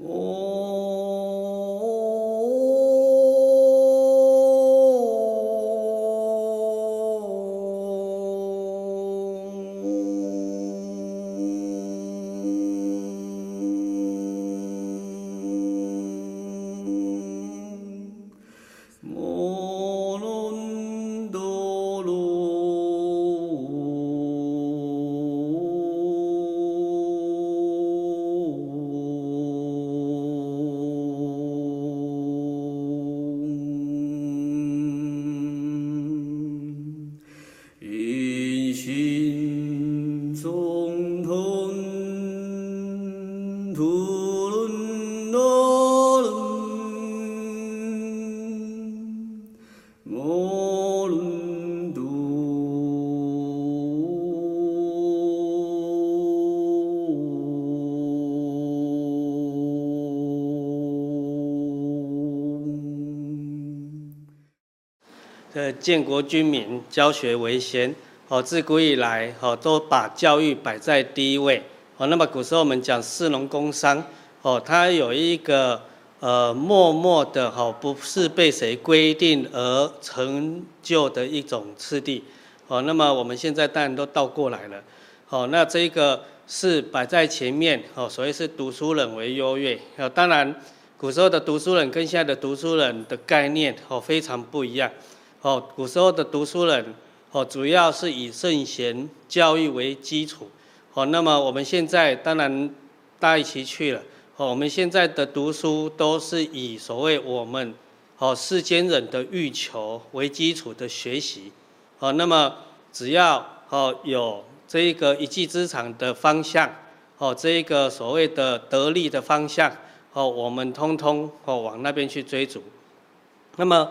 哦。建国军民，教学为先。哦，自古以来，哦，都把教育摆在第一位。哦，那么古时候我们讲士农工商，哦，它有一个呃默默的，哦，不是被谁规定而成就的一种次第。哦，那么我们现在当然都倒过来了。哦，那这个是摆在前面。哦，所以是读书人为优越。哦，当然，古时候的读书人跟现在的读书人的概念，哦，非常不一样。哦，古时候的读书人，哦，主要是以圣贤教育为基础。哦，那么我们现在当然大一起去了。哦，我们现在的读书都是以所谓我们哦世间人的欲求为基础的学习。哦，那么只要哦有这一个一技之长的方向，哦，这一个所谓的得力的方向，哦，我们通通哦往那边去追逐。那么。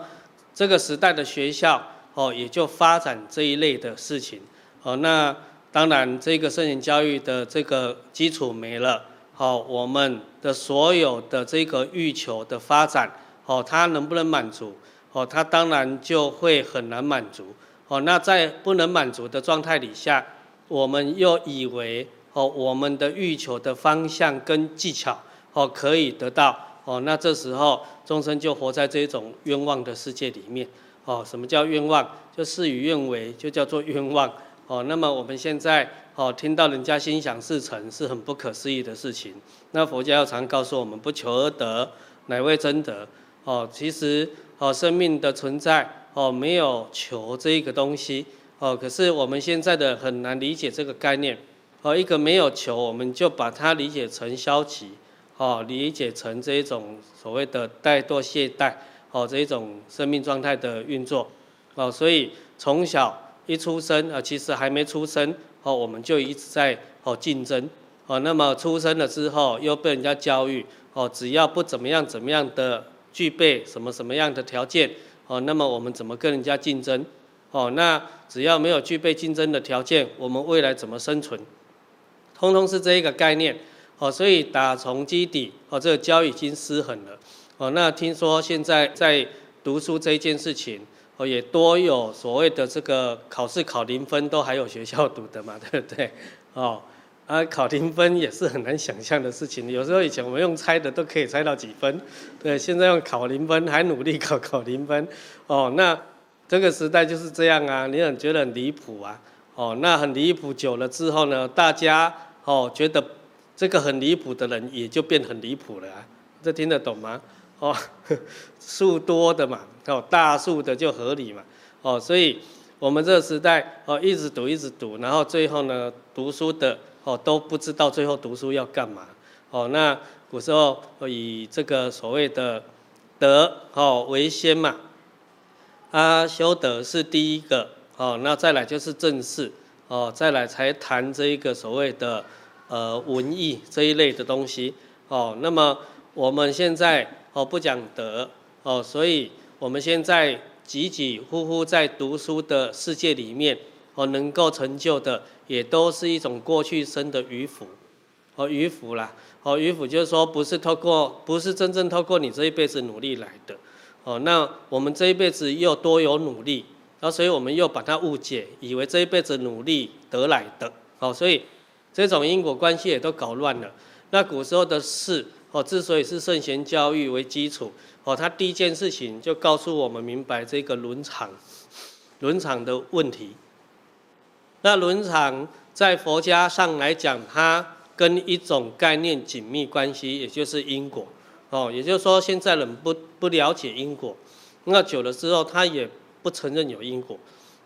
这个时代的学校哦，也就发展这一类的事情哦。那当然，这个圣贤教育的这个基础没了，好，我们的所有的这个欲求的发展哦，它能不能满足哦？它当然就会很难满足哦。那在不能满足的状态底下，我们又以为哦，我们的欲求的方向跟技巧哦，可以得到哦。那这时候。终生就活在这种冤枉的世界里面，哦，什么叫冤枉？就事与愿违，就叫做冤枉，哦。那么我们现在，哦，听到人家心想事成，是很不可思议的事情。那佛教要常告诉我们，不求而得，乃为真德。哦，其实，哦，生命的存在，哦，没有求这一个东西，哦，可是我们现在的很难理解这个概念，哦，一个没有求，我们就把它理解成消极。哦，理解成这一种所谓的怠惰懈怠，哦，这一种生命状态的运作，哦，所以从小一出生啊，其实还没出生，哦，我们就一直在哦竞争，哦，那么出生了之后又被人家教育，哦，只要不怎么样怎么样的具备什么什么样的条件，哦，那么我们怎么跟人家竞争？哦，那只要没有具备竞争的条件，我们未来怎么生存？通通是这一个概念。哦，所以打从基底，哦，这个交已经失衡了。哦，那听说现在在读书这一件事情，哦，也多有所谓的这个考试考零分都还有学校读的嘛，对不对？哦，啊，考零分也是很难想象的事情。有时候以前我们用猜的都可以猜到几分，对，现在用考零分还努力考考零分，哦，那这个时代就是这样啊，你很觉得很离谱啊。哦，那很离谱久了之后呢，大家哦觉得。这个很离谱的人也就变很离谱了啊，这听得懂吗？哦，数多的嘛，哦，大数的就合理嘛，哦，所以我们这个时代哦，一直读一直读，然后最后呢，读书的哦都不知道最后读书要干嘛，哦，那古时候以这个所谓的德哦为先嘛，啊修德是第一个，哦，那再来就是正事，哦，再来才谈这一个所谓的。呃，文艺这一类的东西，哦，那么我们现在哦不讲德哦，所以我们现在急急呼呼在读书的世界里面哦，能够成就的也都是一种过去生的余福，哦余福啦，哦余福就是说不是透过，不是真正透过你这一辈子努力来的，哦，那我们这一辈子又多有努力，然后所以我们又把它误解，以为这一辈子努力得来的，哦，所以。这种因果关系也都搞乱了。那古时候的事哦，之所以是圣贤教育为基础，哦，他第一件事情就告诉我们明白这个伦常，伦常的问题。那伦常在佛家上来讲，它跟一种概念紧密关系，也就是因果。哦，也就是说，现在人不不了解因果，那久了之后，他也不承认有因果，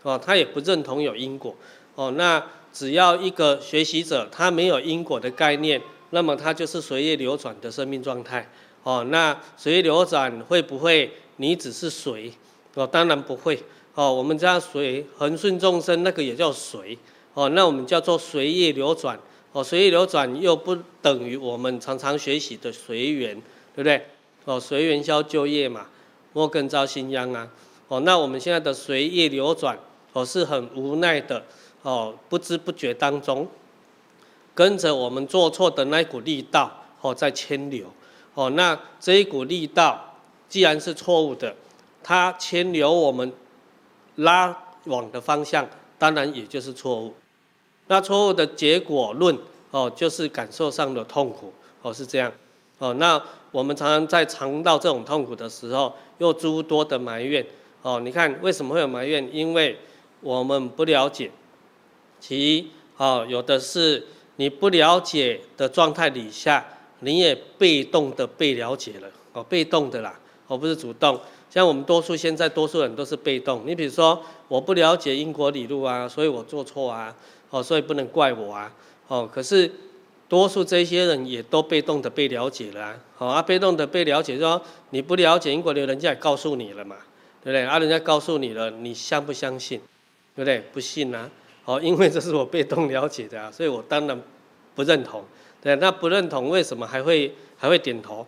哦，他也不认同有因果。哦，那只要一个学习者他没有因果的概念。那么他就是随业流转的生命状态，哦，那随意流转会不会你只是随？哦，当然不会，哦，我们叫随恒顺众生，那个也叫随，哦，那我们叫做随业流转，哦，随业流转又不等于我们常常学习的随缘，对不对？哦，随缘消旧业嘛，莫更招新殃啊，哦，那我们现在的随业流转，哦，是很无奈的，哦，不知不觉当中。跟着我们做错的那一股力道哦，在牵流哦，那这一股力道既然是错误的，它牵流我们拉往的方向，当然也就是错误。那错误的结果论哦，就是感受上的痛苦哦，是这样哦。那我们常常在尝到这种痛苦的时候，又诸多的埋怨哦。你看为什么会有埋怨？因为我们不了解，其一哦，有的是。你不了解的状态底下，你也被动的被了解了哦，被动的啦，而不是主动。像我们多数现在多数人都是被动。你比如说，我不了解因果理路啊，所以我做错啊，哦，所以不能怪我啊，哦。可是多数这些人也都被动的被了解了啊，好啊，被动的被了解，说你不了解因果理路，人家也告诉你了嘛，对不对？啊，人家告诉你了，你相不相信？对不对？不信啊。哦，因为这是我被动了解的啊，所以我当然不认同。对，那不认同为什么还会还会点头？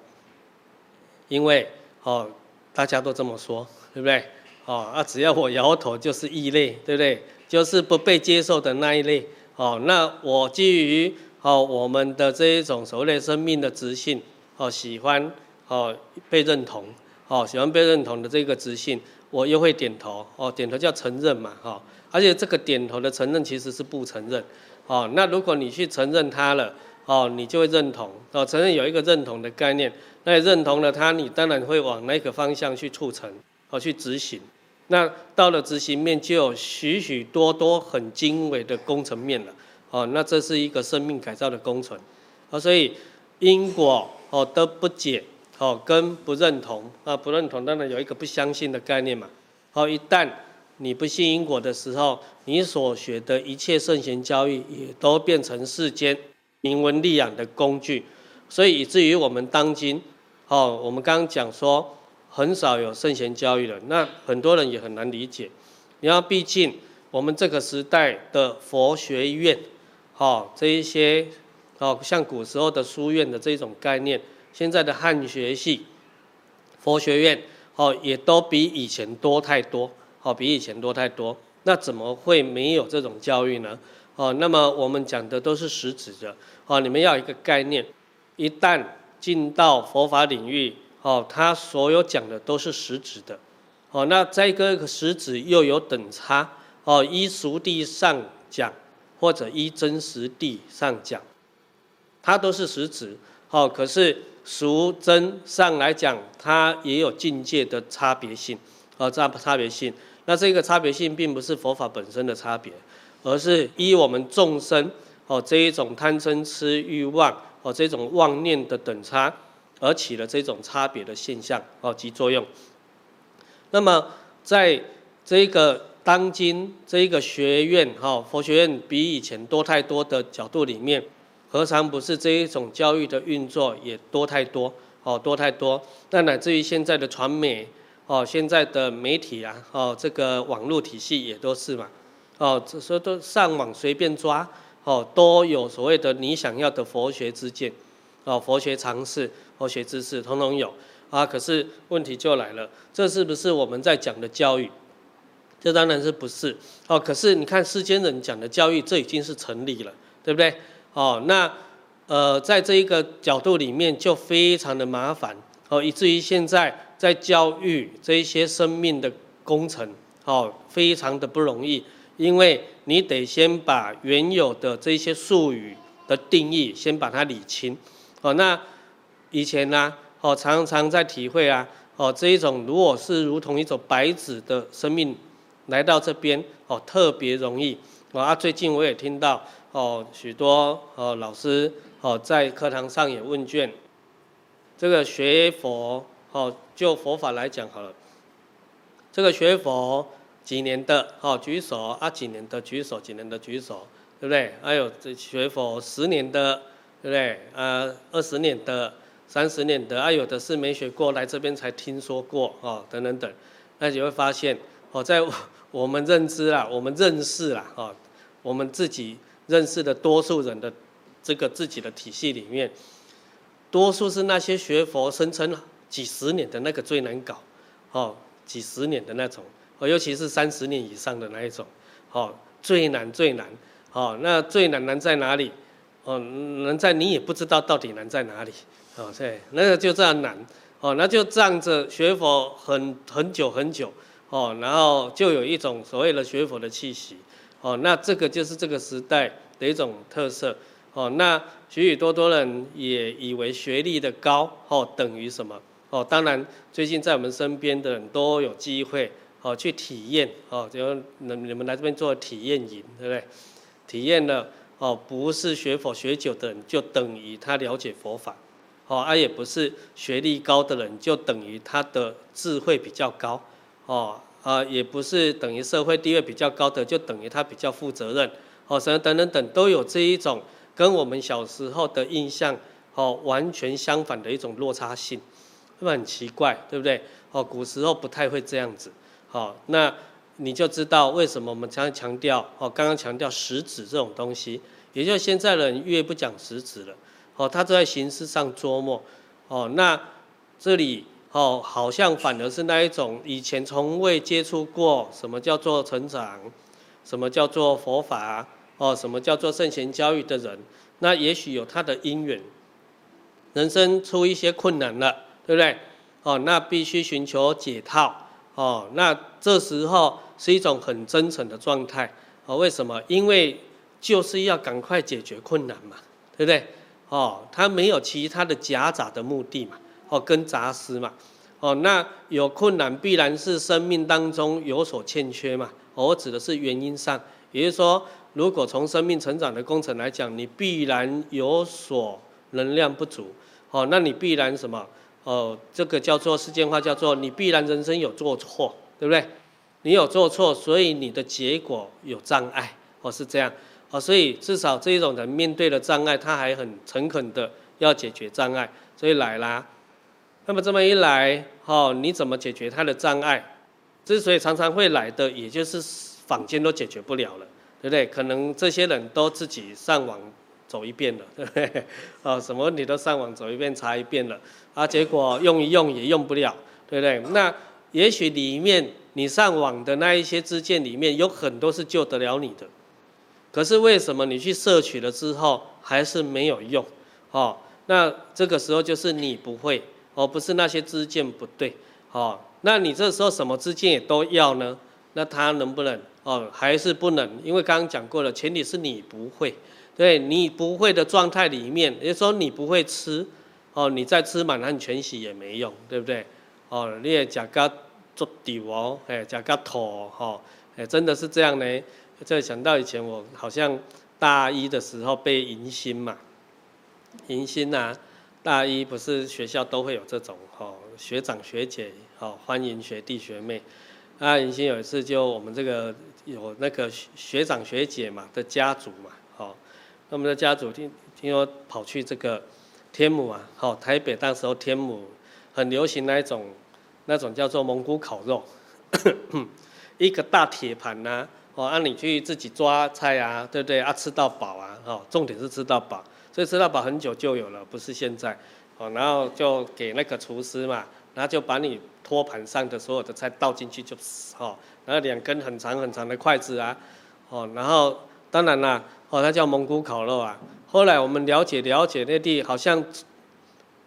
因为哦，大家都这么说，对不对？哦，啊，只要我摇头就是异类，对不对？就是不被接受的那一类。哦，那我基于哦我们的这一种所谓的生命的直性，哦，喜欢哦被认同，哦喜欢被认同的这个直性，我又会点头。哦，点头叫承认嘛，哈、哦。而且这个点头的承认其实是不承认，哦，那如果你去承认它了，哦，你就会认同，哦，承认有一个认同的概念，那你认同了它，你当然会往那个方向去促成，哦，去执行，那到了执行面就有许许多多很精微的工程面了，哦，那这是一个生命改造的工程，啊，所以因果哦都不解，哦，跟不认同，啊，不认同当然有一个不相信的概念嘛，好，一旦。你不信因果的时候，你所学的一切圣贤教育也都变成世间名闻利养的工具，所以以至于我们当今，哦，我们刚刚讲说很少有圣贤教育了，那很多人也很难理解。你要毕竟我们这个时代的佛学院，哦，这一些哦，像古时候的书院的这种概念，现在的汉学系佛学院，哦，也都比以前多太多。好，比以前多太多，那怎么会没有这种教育呢？哦，那么我们讲的都是实质的。哦，你们要一个概念，一旦进到佛法领域，哦，他所有讲的都是实质的。哦，那在一个实质又有等差。哦，依俗地上讲，或者依真实地上讲，它都是实质。哦，可是俗真上来讲，它也有境界的差别性。哦，差差别性。那这个差别性并不是佛法本身的差别，而是依我们众生哦这一种贪嗔痴欲望哦这种妄念的等差而起了这种差别的现象哦及作用。那么在这个当今这一个学院哈佛学院比以前多太多的角度里面，何尝不是这一种教育的运作也多太多哦多太多？那乃至于现在的传媒。哦，现在的媒体啊，哦，这个网络体系也都是嘛，哦，这说都上网随便抓，哦，都有所谓的你想要的佛学之见，哦，佛学常识、佛学知识，统统有啊。可是问题就来了，这是不是我们在讲的教育？这当然是不是。哦，可是你看世间人讲的教育，这已经是成立了，对不对？哦，那呃，在这一个角度里面就非常的麻烦，哦，以至于现在。在教育这些生命的工程，哦，非常的不容易，因为你得先把原有的这些术语的定义先把它理清，哦，那以前呢、啊，哦，常常在体会啊，哦，这一种如果是如同一种白纸的生命来到这边，哦，特别容易。啊，最近我也听到，哦，许多哦老师哦在课堂上也问卷，这个学佛，哦，就佛法来讲好了，这个学佛几年的，哦，举手啊，几年的举手，几年的举手，对不对？还有这学佛十年的，对不对？呃，二十年的。三十年的啊，有的是没学过来这边才听说过哦，等等等，那你会发现哦，在我们认知啊，我们认识啦哦，我们自己认识的多数人的这个自己的体系里面，多数是那些学佛声称几十年的那个最难搞哦，几十年的那种哦，尤其是三十年以上的那一种哦，最难最难哦，那最难难在哪里？哦，难在你也不知道到底难在哪里。哦，对，那个就这样难，哦，那就仗着学佛很很久很久，哦，然后就有一种所谓的学佛的气息，哦，那这个就是这个时代的一种特色，哦，那许许多多人也以为学历的高，哦，等于什么？哦，当然最近在我们身边的人都有机会，哦，去体验，哦，就你你们来这边做体验营，对不对？体验了，哦，不是学佛学久的人就等于他了解佛法。哦，啊，也不是学历高的人就等于他的智慧比较高，哦，啊，也不是等于社会地位比较高的就等于他比较负责任，哦，什么等等等都有这一种跟我们小时候的印象，哦，完全相反的一种落差性，是不很奇怪，对不对？哦，古时候不太会这样子，哦，那你就知道为什么我们常常强调，哦，刚刚强调实质这种东西，也就是现在人越不讲实质了。哦，他都在形式上琢磨，哦，那这里哦，好像反而是那一种以前从未接触过什么叫做成长，什么叫做佛法，哦，什么叫做圣贤教育的人，那也许有他的因缘，人生出一些困难了，对不对？哦，那必须寻求解套，哦，那这时候是一种很真诚的状态，哦，为什么？因为就是要赶快解决困难嘛，对不对？哦，他没有其他的夹杂的目的嘛，哦，跟杂思嘛，哦，那有困难必然是生命当中有所欠缺嘛，哦，我指的是原因上，也就是说，如果从生命成长的工程来讲，你必然有所能量不足，哦，那你必然什么？哦，这个叫做世间话，叫做你必然人生有做错，对不对？你有做错，所以你的结果有障碍，哦，是这样。哦，所以至少这一种人面对了障碍，他还很诚恳的要解决障碍，所以来啦。那么这么一来，哦，你怎么解决他的障碍？之所以常常会来的，也就是坊间都解决不了了，对不对？可能这些人都自己上网走一遍了，对不对？哦，什么问题都上网走一遍查一遍了，啊，结果用一用也用不了，对不对？那也许里面你上网的那一些支见里面有很多是救得了你的。可是为什么你去摄取了之后还是没有用？哦，那这个时候就是你不会，而不是那些支见不对。哦，那你这时候什么支见也都要呢？那他能不能？哦，还是不能？因为刚刚讲过了，前提是你不会。对，你不会的状态里面，也就说你不会吃。哦，你再吃满汉全席也没用，对不对？哦，你也假个做底哦，哎，假个土哈，哎，真的是这样呢？这想到以前我好像大一的时候被迎新嘛，迎新啊，大一不是学校都会有这种哦，学长学姐哦，欢迎学弟学妹，啊，迎新有一次就我们这个有那个学长学姐嘛的家族嘛，那我们的家族听听说跑去这个天母啊，哦，台北当时候天母很流行那一种那种叫做蒙古烤肉，一个大铁盘呐。哦，让、你去自己抓菜啊，对不对？啊，吃到饱啊，哦，重点是吃到饱，所以吃到饱很久就有了，不是现在。哦，然后就给那个厨师嘛，然后就把你托盘上的所有的菜倒进去就，哦，然后两根很长很长的筷子啊，哦，然后当然啦，哦，它叫蒙古烤肉啊。后来我们了解了解那地好像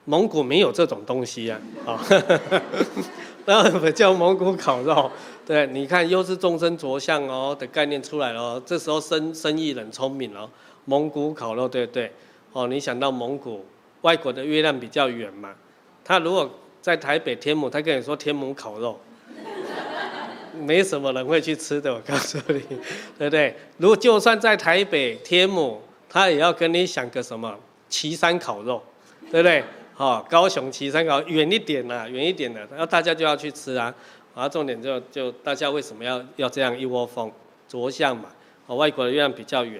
蒙古没有这种东西啊，哦，那不叫蒙古烤肉。对，你看又是众生着相哦的概念出来了，这时候生生意人聪明了，蒙古烤肉对不对？哦，你想到蒙古外国的月亮比较圆嘛，他如果在台北天母，他跟你说天母烤肉，没什么人会去吃的，我告诉你，对不对？如果就算在台北天母，他也要跟你想个什么旗山烤肉，对不对？好，高雄旗山烤远一点呐，远一点的，然后大家就要去吃啊。然后重点就就大家为什么要要这样一窝蜂着相嘛？哦，外国的月亮比较圆，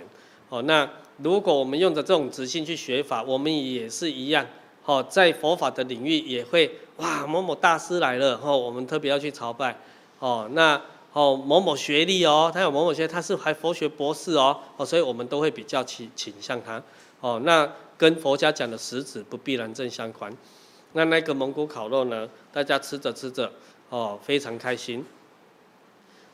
哦，那如果我们用着这种直性去学法，我们也是一样。哦，在佛法的领域也会哇，某某大师来了，哦，我们特别要去朝拜，哦，那哦某某学历哦，他有某某学，他是还佛学博士哦，哦，所以我们都会比较倾倾向他，哦，那跟佛家讲的实质不必然正相关。那那个蒙古烤肉呢，大家吃着吃着，哦，非常开心，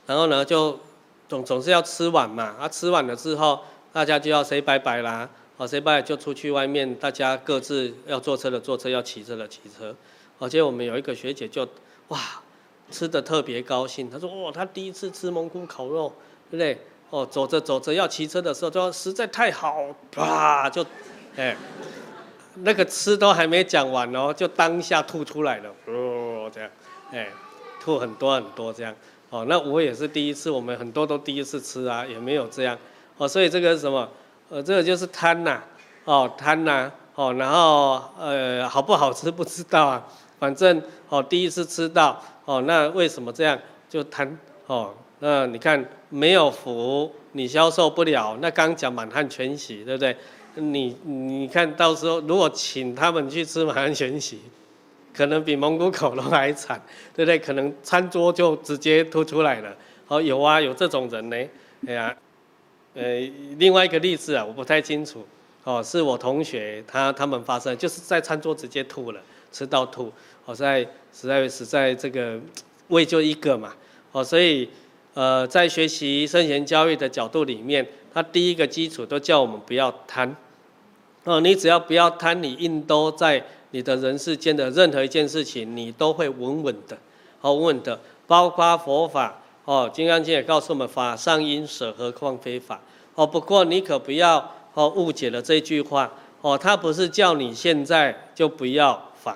然后呢就总总是要吃完嘛，啊，吃完了之后，大家就要 say 拜拜啦。好，谁拜就出去外面，大家各自要坐车的坐车，要骑车的骑车。而且我们有一个学姐就哇，吃的特别高兴。他说：“哇，他第一次吃蒙古烤肉，对不对？哦，走着走着要骑车的时候，就说实在太好，啪就，哎，那个吃都还没讲完哦，就当下吐出来了，哦这样，哎，吐很多很多这样。哦，那我也是第一次，我们很多都第一次吃啊，也没有这样。哦，所以这个是什么？呃，这个就是贪呐，哦贪呐，哦，然后呃好不好吃不知道啊，反正哦第一次吃到，哦那为什么这样就贪哦？那你看没有福你消受不了，那刚讲满汉全席对不对？你你看到时候如果请他们去吃满汉全席，可能比蒙古烤肉还惨，对不对？可能餐桌就直接吐出来了。哦有啊有这种人呢，哎呀。呃，另外一个例子啊，我不太清楚，哦，是我同学他他们发生，就是在餐桌直接吐了，吃到吐，哦，在实在实在这个胃就一个嘛，哦，所以呃，在学习圣贤教育的角度里面，他第一个基础都叫我们不要贪，哦，你只要不要贪，你印都在你的人世间的任何一件事情，你都会稳稳的，好稳的，包括佛法，哦，《金刚经》也告诉我们，法上应舍，何况非法。哦，不过你可不要哦误解了这句话。哦，他不是叫你现在就不要法。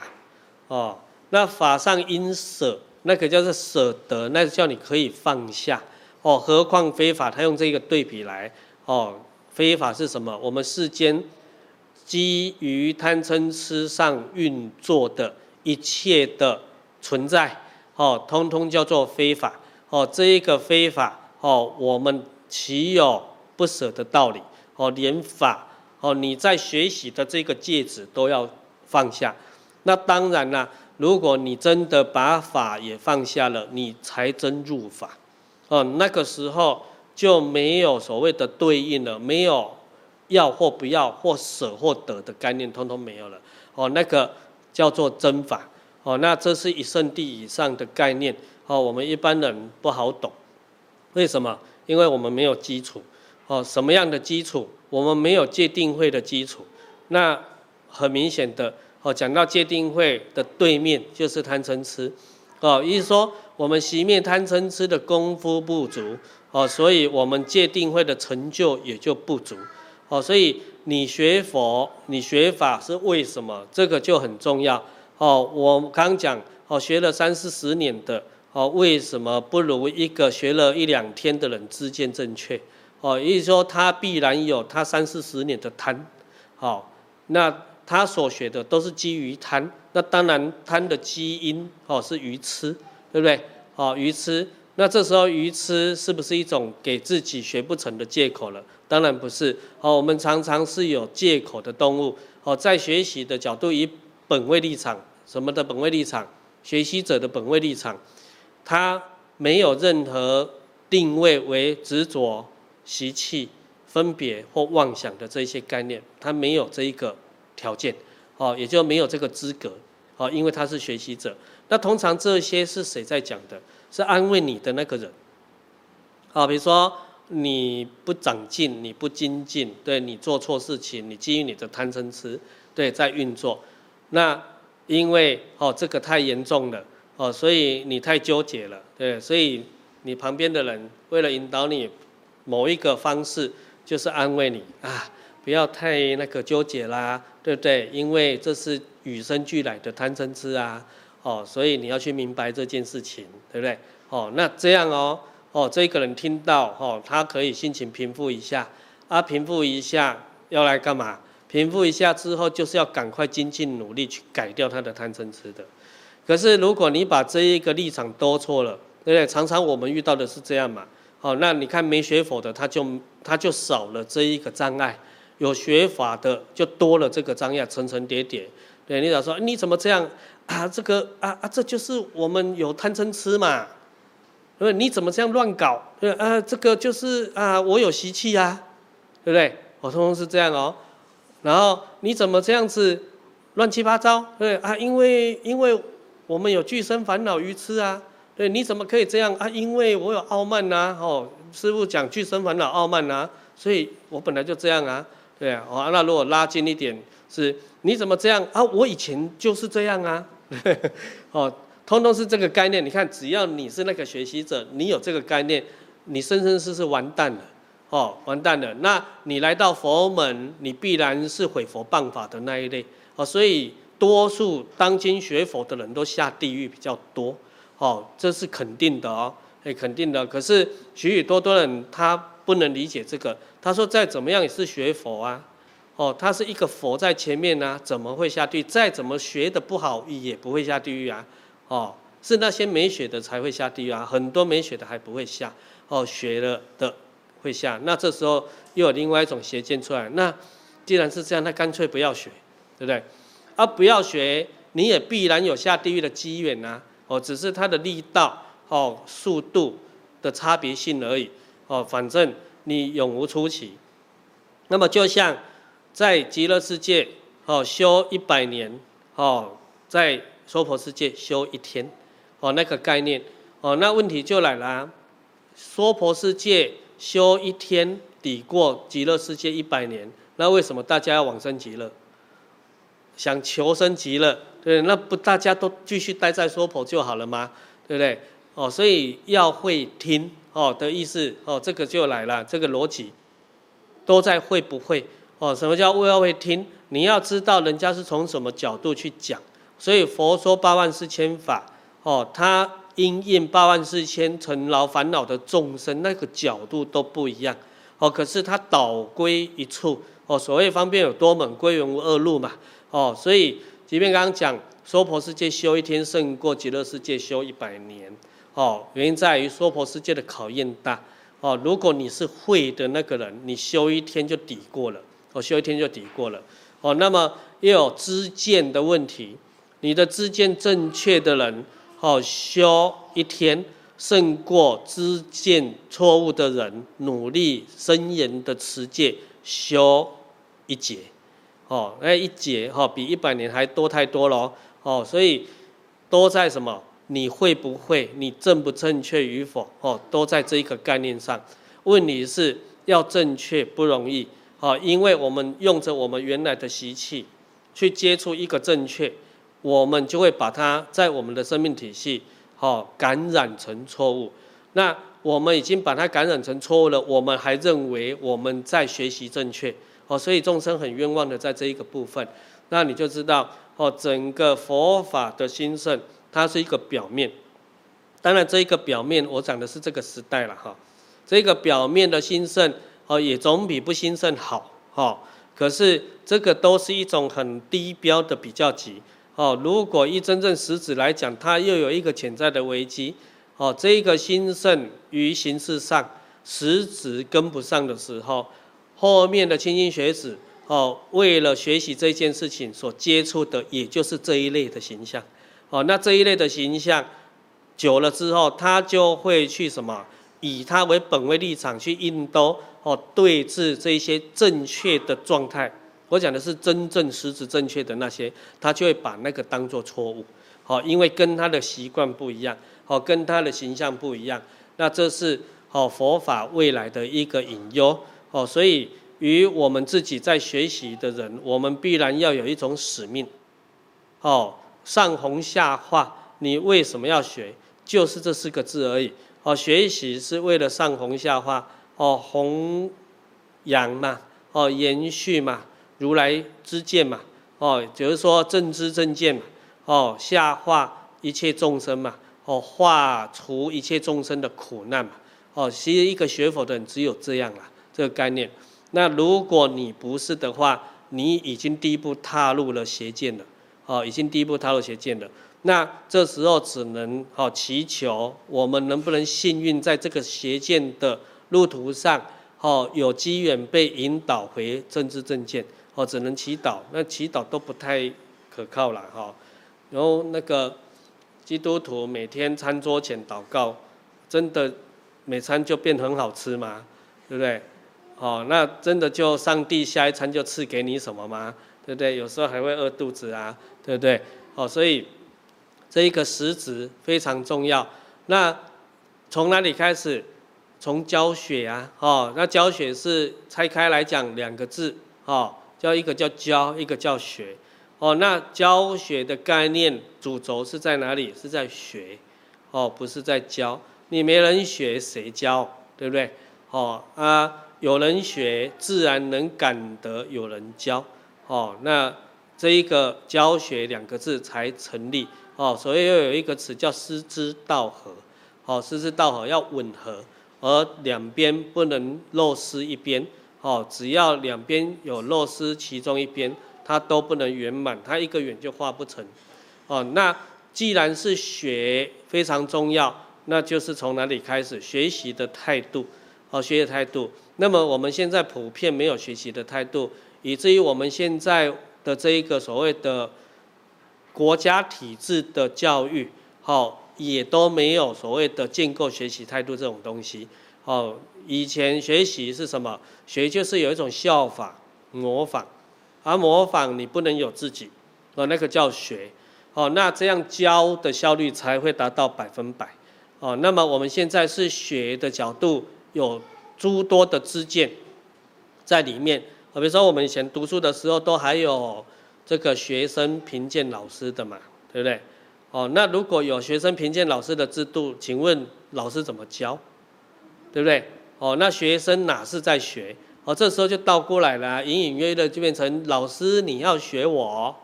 哦，那法上应舍，那个叫做舍得，那个叫你可以放下哦。何况非法，他用这个对比来哦，非法是什么？我们世间基于贪嗔痴上运作的一切的存在哦，通通叫做非法哦。这一个非法哦，我们岂有？不舍的道理哦，连法哦，你在学习的这个戒指都要放下。那当然啦，如果你真的把法也放下了，你才真入法哦。那个时候就没有所谓的对应了，没有要或不要或舍或得的概念，通通没有了哦。那个叫做真法哦。那这是一圣地以上的概念哦，我们一般人不好懂。为什么？因为我们没有基础。哦，什么样的基础？我们没有戒定慧的基础。那很明显的，哦，讲到戒定慧的对面就是贪嗔痴。哦，意思说我们熄灭贪嗔痴的功夫不足。哦，所以我们戒定慧的成就也就不足。哦，所以你学佛，你学法是为什么？这个就很重要。哦，我刚讲，哦，学了三四十年的，哦，为什么不如一个学了一两天的人知见正确？哦，意思说他必然有他三四十年的贪，好，那他所学的都是基于贪，那当然贪的基因哦是愚痴，对不对？哦，愚痴，那这时候愚痴是不是一种给自己学不成的借口了？当然不是，哦，我们常常是有借口的动物，哦，在学习的角度以本位立场，什么的本位立场？学习者的本位立场，他没有任何定位为执着。习气、分别或妄想的这些概念，他没有这一个条件，哦，也就没有这个资格，哦，因为他是学习者。那通常这些是谁在讲的？是安慰你的那个人，好，比如说你不长进，你不精进，对你做错事情，你基于你的贪嗔痴，对，在运作。那因为哦，这个太严重了，哦，所以你太纠结了，对，所以你旁边的人为了引导你。某一个方式就是安慰你啊，不要太那个纠结啦，对不对？因为这是与生俱来的贪嗔痴啊，哦，所以你要去明白这件事情，对不对？哦，那这样哦，哦，这个人听到哦，他可以心情平复一下，啊，平复一下要来干嘛？平复一下之后，就是要赶快精进努力去改掉他的贪嗔痴的。可是如果你把这一个立场都错了，对不对？常常我们遇到的是这样嘛，哦，那你看没学佛的，他就他就少了这一个障碍。有学法的就多了这个障碍，层层叠叠。对，你老说你怎么这样啊？这个啊啊，这就是我们有贪嗔痴嘛？对，你怎么这样乱搞？对啊，这个就是啊，我有习气呀，对不对？我通通是这样哦。然后你怎么这样子乱七八糟？对啊，因为因为我们有俱生烦恼愚痴啊。对，你怎么可以这样啊？因为我有傲慢呐。哦，师傅讲俱生烦恼傲慢呐，所以我本来就这样啊。对啊，哦，那如果拉近一点，是你怎么这样啊？我以前就是这样啊，哦，通通是这个概念。你看，只要你是那个学习者，你有这个概念，你生生世世完蛋了，哦，完蛋了。那你来到佛门，你必然是毁佛谤法的那一类，哦，所以多数当今学佛的人都下地狱比较多，哦，这是肯定的哦，哎，肯定的。可是许许多多人他不能理解这个。他说：“再怎么样也是学佛啊，哦，他是一个佛在前面呢，怎么会下地狱？再怎么学的不好，也不会下地狱啊，哦，是那些没学的才会下地狱啊，很多没学的还不会下，哦，学了的会下。那这时候又有另外一种邪见出来，那既然是这样，那干脆不要学，对不对？啊，不要学，你也必然有下地狱的机缘呐，哦，只是它的力道、哦速度的差别性而已，哦，反正。”你永无出期，那么就像在极乐世界哦修一百年哦，在娑婆世界修一天哦，那个概念哦，那问题就来了，娑婆世界修一天抵过极乐世界一百年，那为什么大家要往生极乐？想求生极乐，对，那不大家都继续待在娑婆就好了吗？对不对？哦，所以要会听。哦的意思哦，这个就来了，这个逻辑都在会不会哦？什么叫会要会听？你要知道人家是从什么角度去讲，所以佛说八万四千法哦，他因应八万四千尘劳烦恼的众生那个角度都不一样哦。可是他导归一处哦，所谓方便有多门，归元无二路嘛哦。所以即便刚刚讲娑婆世界修一天胜过极乐世界修一百年。哦，原因在于娑婆世界的考验大。哦，如果你是会的那个人，你修一天就抵过了。哦，修一天就抵过了。哦，那么又有知见的问题，你的知见正确的人，哦，修一天胜过知见错误的人，努力深研的持戒修一劫。哦，那一劫哈比一百年还多太多了。哦，所以多在什么？你会不会？你正不正确与否？哦，都在这一个概念上。问题是要正确不容易，哦，因为我们用着我们原来的习气去接触一个正确，我们就会把它在我们的生命体系，哦，感染成错误。那我们已经把它感染成错误了，我们还认为我们在学习正确，哦，所以众生很冤枉的在这一个部分。那你就知道，哦，整个佛法的兴盛。它是一个表面，当然这一个表面，我讲的是这个时代了哈。这个表面的兴盛哦，也总比不兴盛好哈。可是这个都是一种很低标的比较级哦。如果一真正实质来讲，它又有一个潜在的危机哦。这一个兴盛于形式上实质跟不上的时候，后面的菁英学子哦，为了学习这件事情所接触的，也就是这一类的形象。哦，那这一类的形象久了之后，他就会去什么？以他为本位立场去印兜哦，对峙这些正确的状态。我讲的是真正实质正确的那些，他就会把那个当作错误。好，因为跟他的习惯不一样，好，跟他的形象不一样。那这是好佛法未来的一个隐忧。哦，所以与我们自己在学习的人，我们必然要有一种使命。哦。上弘下化，你为什么要学？就是这四个字而已。哦，学习是为了上弘下化，哦，弘扬嘛，哦，延续嘛，如来之见嘛，哦，就是说正知正见嘛，哦，下化一切众生嘛，哦，化除一切众生的苦难嘛，哦，其实一个学佛的人只有这样啦，这个概念。那如果你不是的话，你已经第一步踏入了邪见了，哦，已经第一步踏入邪见了。那这时候只能哦祈求我们能不能幸运在这个邪见的路途上，哦有机缘被引导回正知正见，哦只能祈祷，那祈祷都不太可靠了哈。然后那个基督徒每天餐桌前祷告，真的每餐就变很好吃吗？对不对？哦，那真的就上帝下一餐就赐给你什么吗？对不对？有时候还会饿肚子啊，对不对？哦，所以这一个实质非常重要。那从哪里开始？从教学啊，哦，那教学是拆开来讲两个字，哦，叫一个叫教，一个叫学。哦，那教学的概念主轴是在哪里？是在学，哦，不是在教。你没人学，谁教？对不对？哦啊。有人学，自然能感得有人教，哦，那这一个教学两个字才成立，哦，所以又有一个词叫师之道合，哦，师之道合要吻合，而两边不能漏失一边，哦，只要两边有漏失其中一边，它都不能圆满，它一个圆就画不成，哦，那既然是学非常重要，那就是从哪里开始？学习的态度，哦，学习态度。那么我们现在普遍没有学习的态度，以至于我们现在的这一个所谓的国家体制的教育，好，也都没有所谓的建构学习态度这种东西。好，以前学习是什么？学就是有一种效法、模仿，而模仿你不能有自己，哦，那个叫学。哦，那这样教的效率才会达到百分百。哦，那么我们现在是学的角度有。诸多的知见在里面，比如说我们以前读书的时候，都还有这个学生评鉴老师的嘛，对不对？哦，那如果有学生评鉴老师的制度，请问老师怎么教？对不对？哦，那学生哪是在学？哦，这时候就倒过来了，隐隐约约的就变成老师你要学我，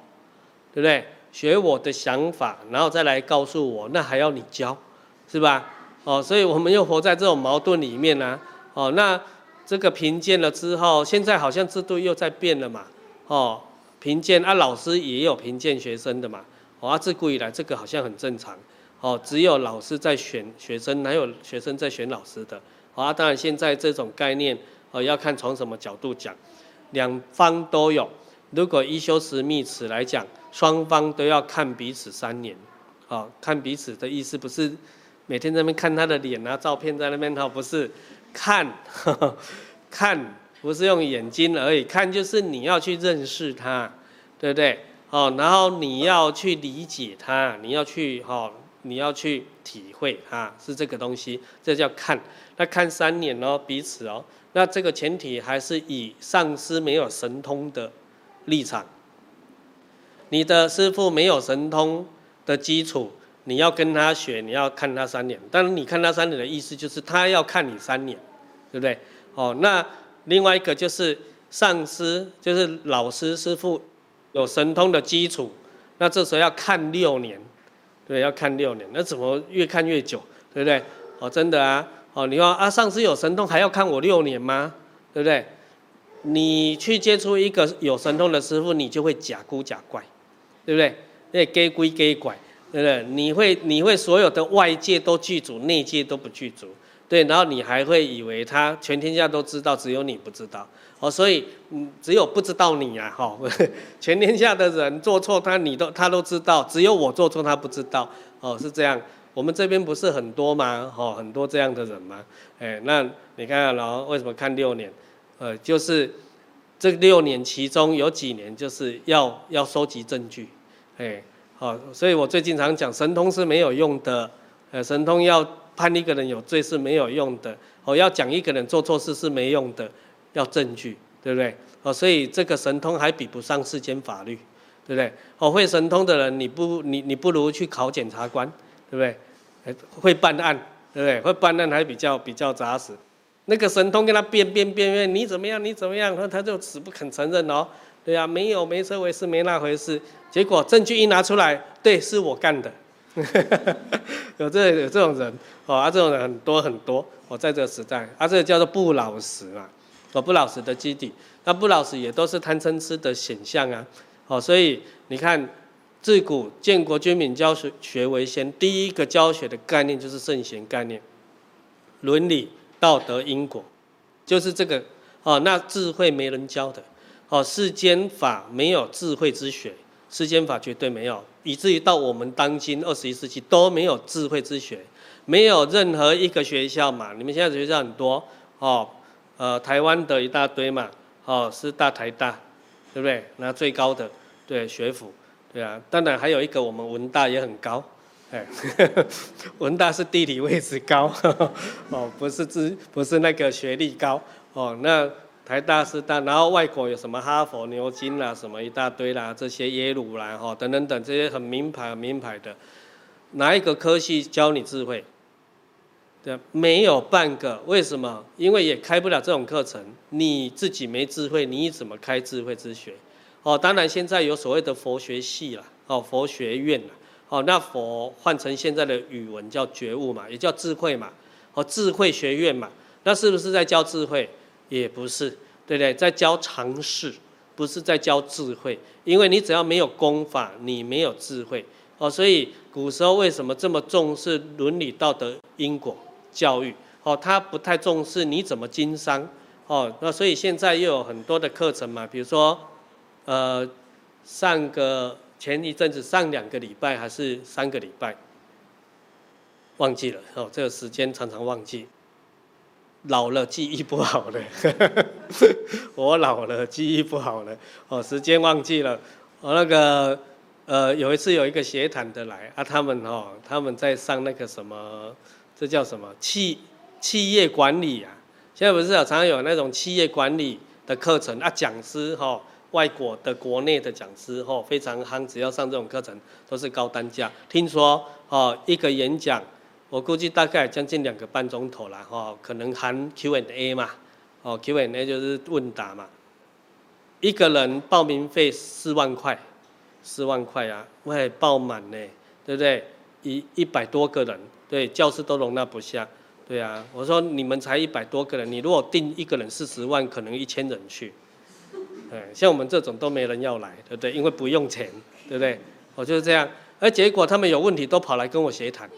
对不对？学我的想法，然后再来告诉我，那还要你教，是吧？哦，所以我们又活在这种矛盾里面呢、哦，那这个评鉴了之后，现在好像制度又在变了嘛？哦，评鉴啊，老师也有评鉴学生的嘛？哦，啊，自古以来这个好像很正常。哦，只有老师在选学生，哪有学生在选老师的？哦，啊，当然现在这种概念，哦，要看从什么角度讲，两方都有。如果依修持密词来讲，双方都要看彼此三年。哦，看彼此的意思不是每天在那边看他的脸啊，照片在那边，哦，不是。看呵呵，看不是用眼睛而已，看就是你要去认识它，对不对？哦，然后你要去理解它，你要去哦，你要去体会啊，是这个东西，这叫看。那看三年哦，彼此哦，那这个前提还是以上师没有神通的立场，你的师父没有神通的基础。你要跟他学，你要看他三年。但是，你看他三年的意思就是他要看你三年，对不对？哦，那另外一个就是上师，就是老师师傅有神通的基础，那这时候要看六年，对，要看六年。那怎么越看越久，对不对？哦，真的啊，哦，你说啊，上师有神通还要看我六年吗？对不对？你去接触一个有神通的师傅，你就会假姑假怪，对不对？那假鬼假怪。对不对？你会你会所有的外界都具足，内界都不具足，对，然后你还会以为他全天下都知道，只有你不知道，哦，所以嗯，只有不知道你啊，哈，全天下的人做错他你都他都知道，只有我做错他不知道，哦，是这样。我们这边不是很多吗？哦，很多这样的人吗？哎，那你看看，然后为什么看六年？呃，就是这六年其中有几年就是要要收集证据，哎。好，所以我最近常讲，神通是没有用的，呃，神通要判一个人有罪是没有用的，哦，要讲一个人做错事是没用的，要证据，对不对？哦，所以这个神通还比不上世间法律，对不对？哦，会神通的人，你不，你你不如去考检察官，对不对？会办案，对不对？会办案还比较比较扎实。那个神通跟他辩辩辩辩，你怎么样？你怎么样？他他就死不肯承认哦。对呀、啊，没有没这回事，没那回事。结果证据一拿出来，对，是我干的。有这有这种人哦，啊，这种人很多很多。我、哦、在这个时代，啊，这个叫做不老实嘛，哦，不老实的基底，那不老实也都是贪嗔痴的显象啊。哦，所以你看，自古建国军民教学学为先，第一个教学的概念就是圣贤概念，伦理道德因果，就是这个。哦，那智慧没人教的。哦，世间法没有智慧之学，世间法绝对没有，以至于到我们当今二十一世纪都没有智慧之学，没有任何一个学校嘛。你们现在学校很多，哦，呃，台湾的一大堆嘛，哦，师大、台大，对不对？那最高的，对，学府，对啊。当然还有一个，我们文大也很高，哎，文大是地理位置高，哦，不是知，不是那个学历高，哦，那。台大师大，然后外国有什么哈佛、牛津啦，什么一大堆啦，这些耶鲁啦，哈，等等等这些很名牌、很名牌的，哪一个科系教你智慧？对，没有半个。为什么？因为也开不了这种课程，你自己没智慧，你怎么开智慧之学？哦，当然现在有所谓的佛学系啦，哦，佛学院啦，哦，那佛换成现在的语文叫觉悟嘛，也叫智慧嘛，哦，智慧学院嘛，那是不是在教智慧？也不是，对不对？在教常识，不是在教智慧。因为你只要没有功法，你没有智慧哦。所以古时候为什么这么重视伦理道德因果教育？哦，他不太重视你怎么经商哦。那所以现在又有很多的课程嘛，比如说，呃，上个前一阵子上两个礼拜还是三个礼拜，忘记了哦。这个时间常常忘记。老了记忆不好了，我老了记忆不好了，哦，时间忘记了。我那个呃，有一次有一个协谈的来啊，他们哦，他们在上那个什么，这叫什么企企业管理啊？现在不是啊常常有那种企业管理的课程啊？讲师哈，外国的、国内的讲师哈，非常夯，只要上这种课程都是高单价。听说哦，一个演讲。我估计大概将近两个半钟头了哈，可能含 Q&A 嘛，哦 Q&A 就是问答嘛，一个人报名费四万块，四万块啊，喂，爆满呢，对不对？一一百多个人，对，教室都容纳不下，对啊，我说你们才一百多个人，你如果定一个人四十万，可能一千人去，哎，像我们这种都没人要来，对不对？因为不用钱，对不对？我就是这样，而结果他们有问题都跑来跟我协谈。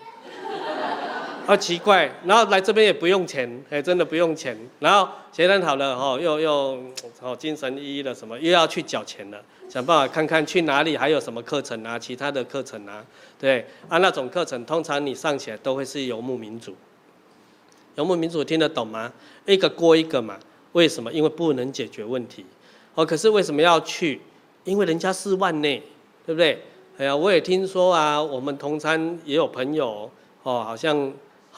好奇怪，然后来这边也不用钱，哎，真的不用钱。然后协谈好了，哦，又又哦精神奕奕的什么，又要去缴钱了，想办法看看去哪里还有什么课程啊，其他的课程啊，对，啊那种课程通常你上起来都会是游牧民族，游牧民族听得懂吗？一个过一个嘛，为什么？因为不能解决问题，哦，可是为什么要去？因为人家四万呢，对不对？哎呀，我也听说啊，我们同餐也有朋友哦，好像。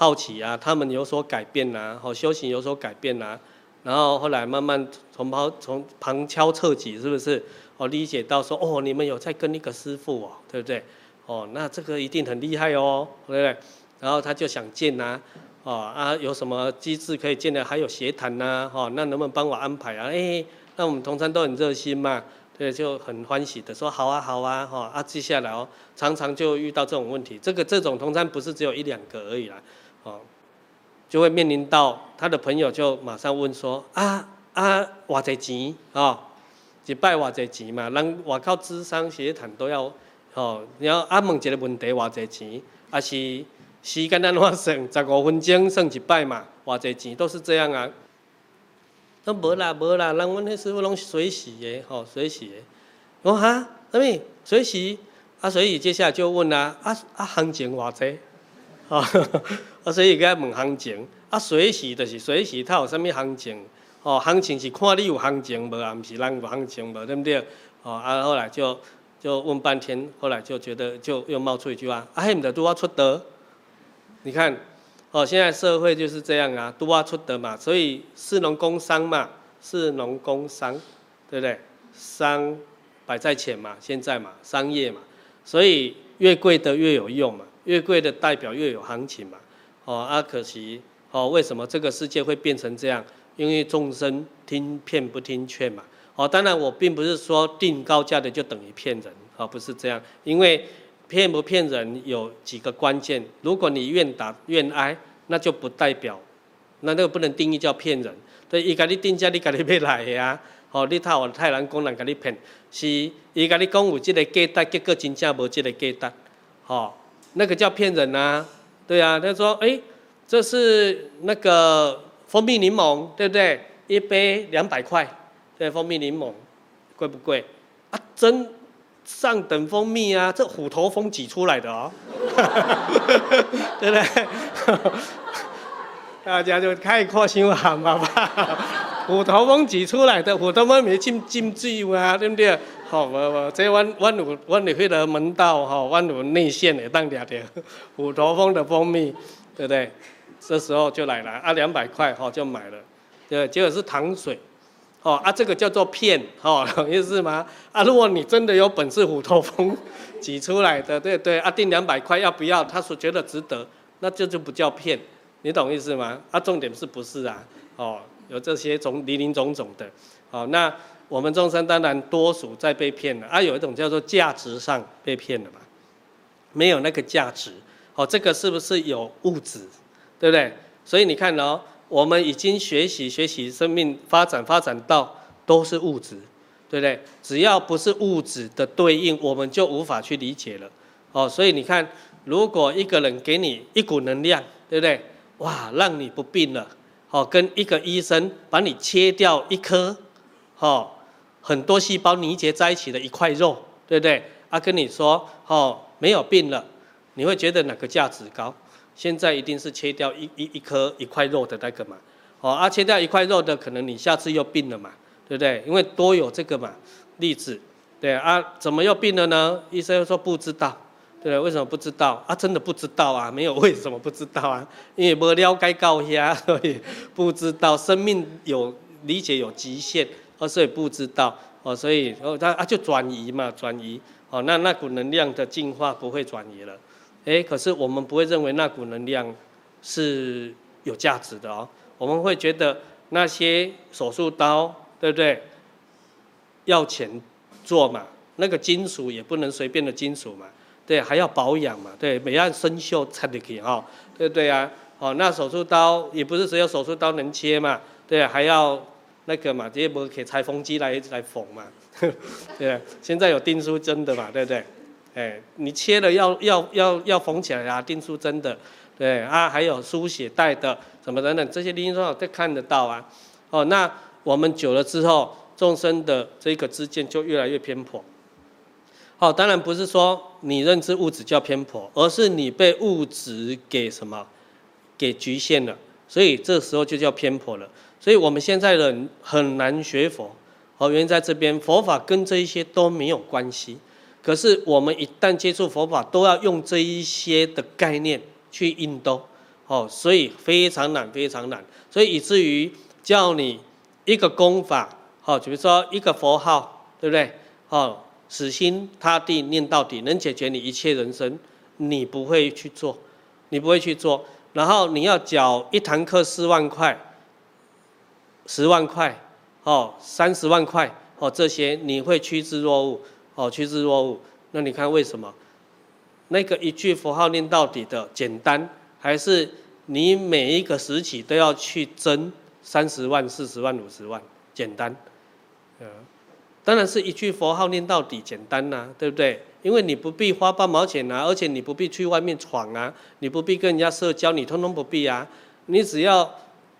好奇啊，他们有所改变呐、啊，哦，修行有所改变呐、啊，然后后来慢慢从旁从旁敲侧击，是不是？哦，理解到说，哦，你们有在跟一个师父哦，对不对？哦，那这个一定很厉害哦，对不对？然后他就想见呐，哦啊，有什么机制可以见的？还有协谈呐，哦，那能不能帮我安排啊？哎，那我们同参都很热心嘛，对，就很欢喜的说好啊，好啊，哈啊，接下来哦，常常就遇到这种问题，这个这种同参不是只有一两个而已啦。哦，就会面临到他的朋友就马上问说啊啊，偌济钱哦，一拜偌济钱嘛，人外口智商协谈都要哦，然后啊问一个问题偌济钱，啊是时间安怎算，十五分钟算一拜嘛，偌济钱都是这样啊。那无啦无啦，人阮迄师傅拢随喜的，吼随喜的。我哈，什么随喜？啊，所以接下来就问啦，啊啊行情偌济？啊，所以该问行情，啊，随时就是随时，它有啥物行情？哦，行情是看你有行情无啊，毋是人有行情无，对不对？哦，啊，后来就就问半天，后来就觉得就又冒出一句话，啊，迄毋着拄我出德？你看，哦，现在社会就是这样啊，拄我出德嘛，所以士农工商嘛，士农工商，对不对？商摆在前嘛，现在嘛，商业嘛，所以越贵的越有用嘛。越贵的代表越有行情嘛，哦啊，可惜哦，为什么这个世界会变成这样？因为众生听骗不听劝嘛。哦，当然我并不是说定高价的就等于骗人，哦，不是这样。因为骗不骗人有几个关键，如果你愿打愿挨，那就不代表，那那个不能定义叫骗人。对，伊甲你定价，你家己要来的啊。哦，你套我太阳公人甲你骗，是伊甲你讲有这个价值，结果真正无这个价值。哦，那个叫骗人啊。对啊，他说，哎，这是那个蜂蜜柠檬，对不对？一杯两百块。对，蜂蜜柠檬贵不贵？啊，真上等蜂蜜啊，这虎头蜂挤出来的哦，对不对？大家就开阔心好嘛吧。虎头蜂挤出来的，虎头蜂没进进去啊，对不对？哦，我我这弯弯路弯路去的门道哈，弯路内线的当条条虎头蜂的蜂蜜，对不对？这时候就来了啊，两百块哈就买了，对，结果是糖水。哦啊，这个叫做骗，哦，懂意思吗？啊，如果你真的有本事，虎头蜂挤出来的，对对，啊，定两百块，要不要？他所觉得值得，那这就不叫骗，你懂意思吗？啊，重点是不是啊？哦，有这些种林林总总的，哦，那我们众生当然多数在被骗了，啊，有一种叫做价值上被骗了嘛，没有那个价值，哦，这个是不是有物质，对不对？所以你看哦。我们已经学习学习，生命发展发展到都是物质，对不对？只要不是物质的对应，我们就无法去理解了。哦，所以你看，如果一个人给你一股能量，对不对？哇，让你不病了。哦，跟一个医生把你切掉一颗，哦，很多细胞凝结在一起的一块肉，对不对？啊，跟你说，哦，没有病了，你会觉得哪个价值高？现在一定是切掉一一一颗一块肉的那个嘛，哦，啊，切掉一块肉的，可能你下次又病了嘛，对不对？因为多有这个嘛例子，对啊，怎么又病了呢？医生又说不知道，对不对？为什么不知道？啊，真的不知道啊，没有为什么不知道啊？因为没了解到呀，所以不知道。生命有理解有极限，哦，所以不知道，哦，所以哦，他啊就转移嘛，转移，哦，那那股能量的进化不会转移了。哎，可是我们不会认为那股能量是有价值的哦。我们会觉得那些手术刀，对不对？要钱做嘛，那个金属也不能随便的金属嘛，对，还要保养嘛，对，每样生锈才得给哈，对不对啊？哦，那手术刀也不是只有手术刀能切嘛，对，还要那个嘛，这些不是可以裁缝机来来缝嘛，对，现在有订书针的嘛，对不对？哎，你切了要要要要缝起来啊，订书针的，对啊，还有输血带的，什么等等，这些零零总总都看得到啊。哦，那我们久了之后，众生的这个知见就越来越偏颇。好，当然不是说你认知物质叫偏颇，而是你被物质给什么给局限了，所以这时候就叫偏颇了。所以我们现在人很难学佛，哦，原因在这边，佛法跟这一些都没有关系。可是我们一旦接触佛法，都要用这一些的概念去印兜，哦，所以非常难，非常难，所以以至于叫你一个功法，好，比如说一个佛号，对不对？哦，死心塌地念到底，能解决你一切人生，你不会去做，你不会去做，然后你要缴一堂课四万块、十万块、哦，三十万块，哦，这些你会趋之若鹜。哦，趋之若鹜。那你看为什么？那个一句佛号念到底的简单，还是你每一个时期都要去争三十万、四十万、五十万？简单。嗯，当然是一句佛号念到底简单呐、啊，对不对？因为你不必花半毛钱啊，而且你不必去外面闯啊，你不必跟人家社交，你通通不必啊。你只要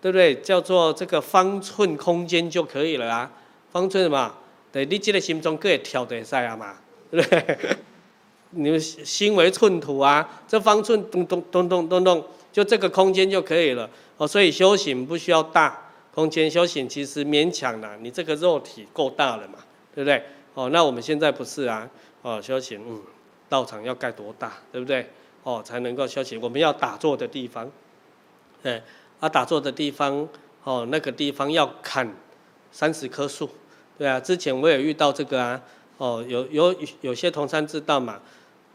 对不对？叫做这个方寸空间就可以了啊。方寸什么？对，你这个心中可以跳得赛啊嘛，对不对？你心为寸土啊，这方寸咚咚咚咚咚咚，就这个空间就可以了。哦，所以修行不需要大空间，修行其实勉强了，你这个肉体够大了嘛，对不对？哦，那我们现在不是啊，哦，修行，嗯，道场要盖多大，对不对？哦，才能够修行。我们要打坐的地方，对，啊，打坐的地方，哦，那个地方要砍三十棵树。对啊，之前我也遇到这个啊，哦，有有有些同山知道嘛，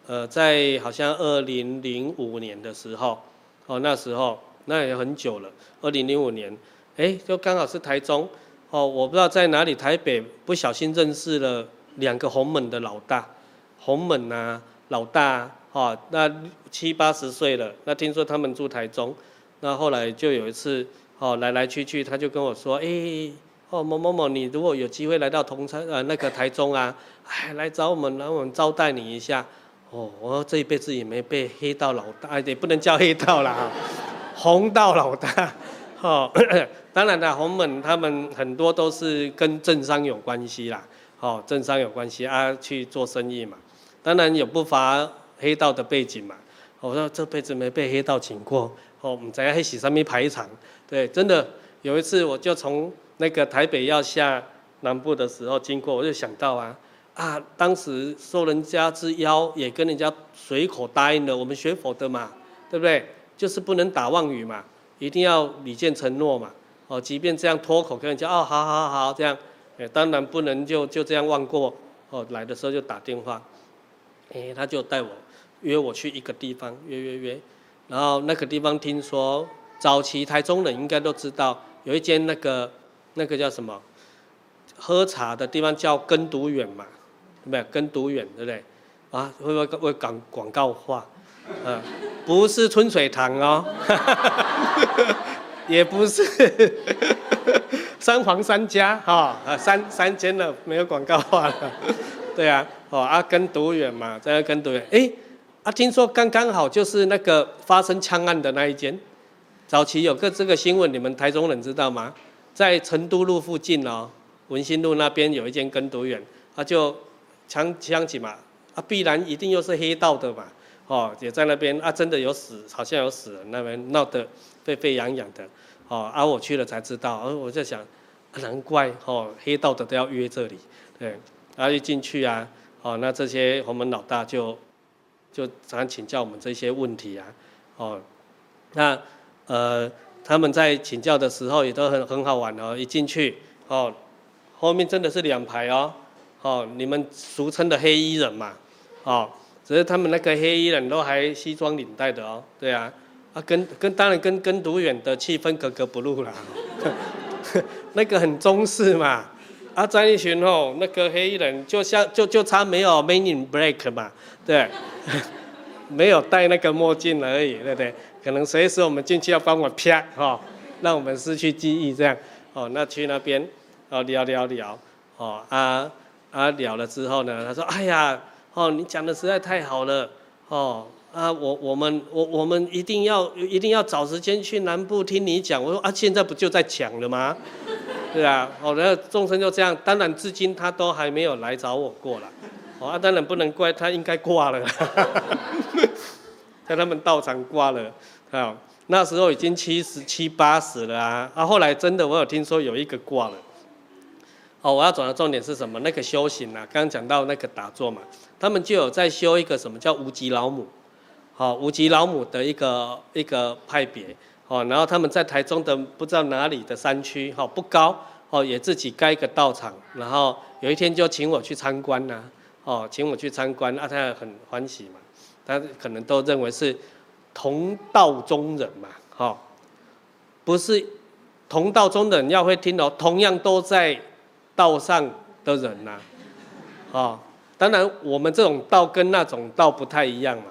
呃，在好像二零零五年的时候，哦，那时候那也很久了，二零零五年，哎，就刚好是台中，哦，我不知道在哪里，台北不小心认识了两个洪门的老大，洪门啊，老大，哦，那七八十岁了，那听说他们住台中，那后来就有一次，哦，来来去去，他就跟我说，哎。哦，某某某，你如果有机会来到同城呃那个台中啊，哎，来找我们，来我们招待你一下。哦，我这一辈子也没被黑道老大，也不能叫黑道啦，红道老大。哦，当然了，洪门他们很多都是跟政商有关系啦，哦，政商有关系啊，去做生意嘛。当然也不乏黑道的背景嘛。我说这辈子没被黑道请过，哦，我们在黑洗上面排场。对，真的有一次我就从。那个台北要下南部的时候经过，我就想到啊啊，当时受人家之邀，也跟人家随口答应了。我们学佛的嘛，对不对？就是不能打妄语嘛，一定要礼见承诺嘛。哦，即便这样脱口跟人家哦，好好好这样，哎，当然不能就就这样忘过。哦，来的时候就打电话，哎，他就带我约我去一个地方，约约约。然后那个地方听说早期台中人应该都知道，有一间那个。那个叫什么？喝茶的地方叫耕读园嘛，对不对？耕读园对不对？啊，会不会会讲广告话？嗯，不是春水堂哦，也不是 三皇三家哈，啊三三间了，没有广告话了。对啊，哦啊耕读远嘛，在那耕读园。哎，啊听说刚刚好就是那个发生枪案的那一间，早期有个这个新闻，你们台中人知道吗？在成都路附近哦，文心路那边有一间耕读院，他就枪枪击嘛，啊，必然一定又是黑道的嘛，哦，也在那边啊，真的有死，好像有死人，那边闹得沸沸扬扬的，哦，啊，我去了才知道，而我在想，难怪哦，黑道的都要约这里，对，然后一进去啊，哦，那这些洪门老大就就常请教我们这些问题啊，哦，那呃。他们在请教的时候也都很很好玩哦，一进去哦，后面真的是两排哦，哦，你们俗称的黑衣人嘛，哦，只是他们那个黑衣人都还西装领带的哦，对啊，啊跟跟当然跟跟读远的气氛格格不入啦，那个很中式嘛，啊在一群哦，那个黑衣人就像就就差没有 Men in Black 嘛，对，没有戴那个墨镜而已，对不对？可能随时我们进去要帮我啪哈，让我们失去记忆这样哦。那去那边哦聊聊聊哦啊啊聊了之后呢，他说哎呀哦你讲的实在太好了哦啊我我们我我们一定要一定要找时间去南部听你讲。我说啊现在不就在讲了吗？对啊，哦那众生就这样，当然至今他都还没有来找我过了。哦啊当然不能怪他，应该挂了。在他们道场挂了，啊，那时候已经七十七八十了啊，啊，后来真的我有听说有一个挂了，哦，我要转的重点是什么？那个修行啊，刚刚讲到那个打坐嘛，他们就有在修一个什么叫无极老母，好，无极老母的一个一个派别，哦，然后他们在台中的不知道哪里的山区，哈，不高，哦，也自己盖一个道场，然后有一天就请我去参观呐，哦，请我去参观，啊，他很欢喜嘛。他可能都认为是同道中人嘛，哈，不是同道中人要会听哦，同样都在道上的人呐，啊，当然我们这种道跟那种道不太一样嘛，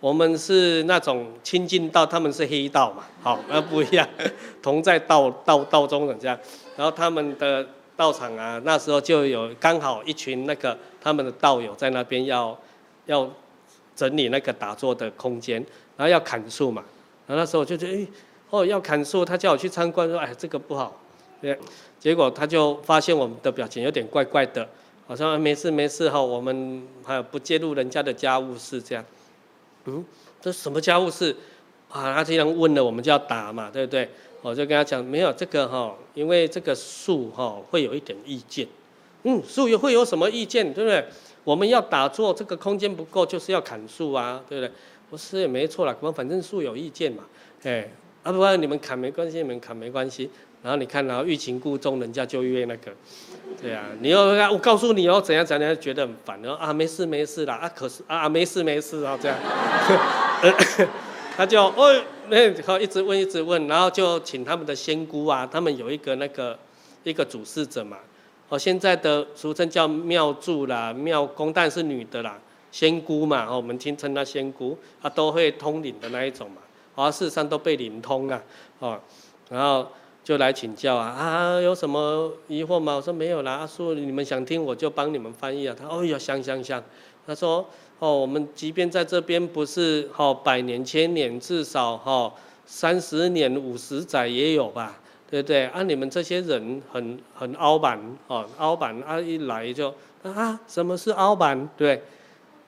我们是那种清净道，他们是黑道嘛，好，那不一样，同在道道道中人这样，然后他们的道场啊，那时候就有刚好一群那个他们的道友在那边要要。整理那个打坐的空间，然后要砍树嘛，然后那时候我就觉得，哎，哦，要砍树，他叫我去参观，说，哎，这个不好，对，结果他就发现我们的表情有点怪怪的，好像没事没事哈，我们还有不介入人家的家务事这样，嗯，这什么家务事？啊，他既然问了，我们就要打嘛，对不对？我就跟他讲，没有这个哈，因为这个树哈会有一点意见，嗯，树又会有什么意见，对不对？我们要打坐，这个空间不够，就是要砍树啊，对不对？不是也没错啦，反正树有意见嘛，哎，啊不你们砍没关系，你们砍没关系。然后你看，然后欲擒故纵，人家就约那个，对啊，你要我告诉你哦，怎样怎样，觉得很烦，然后啊没事没事啦，啊可是啊没事没事啊这样，他就哦，那好一直问一直问，然后就请他们的仙姑啊，他们有一个那个一个主事者嘛，哦，现在的俗称叫庙祝啦、庙公，但是女的啦，仙姑嘛，哦，我们听称她仙姑，啊，都会通灵的那一种嘛，啊，事实上都被灵通啊，哦，然后。就来请教啊啊，有什么疑惑吗？我说没有啦。阿叔，你们想听我就帮你们翻译啊。他哦哟，想想想。他说哦，我们即便在这边不是哦百年千年，至少哦三十年五十载也有吧，对不对？啊，你们这些人很很凹板哦，凹板啊一来就啊，什么是凹板？对，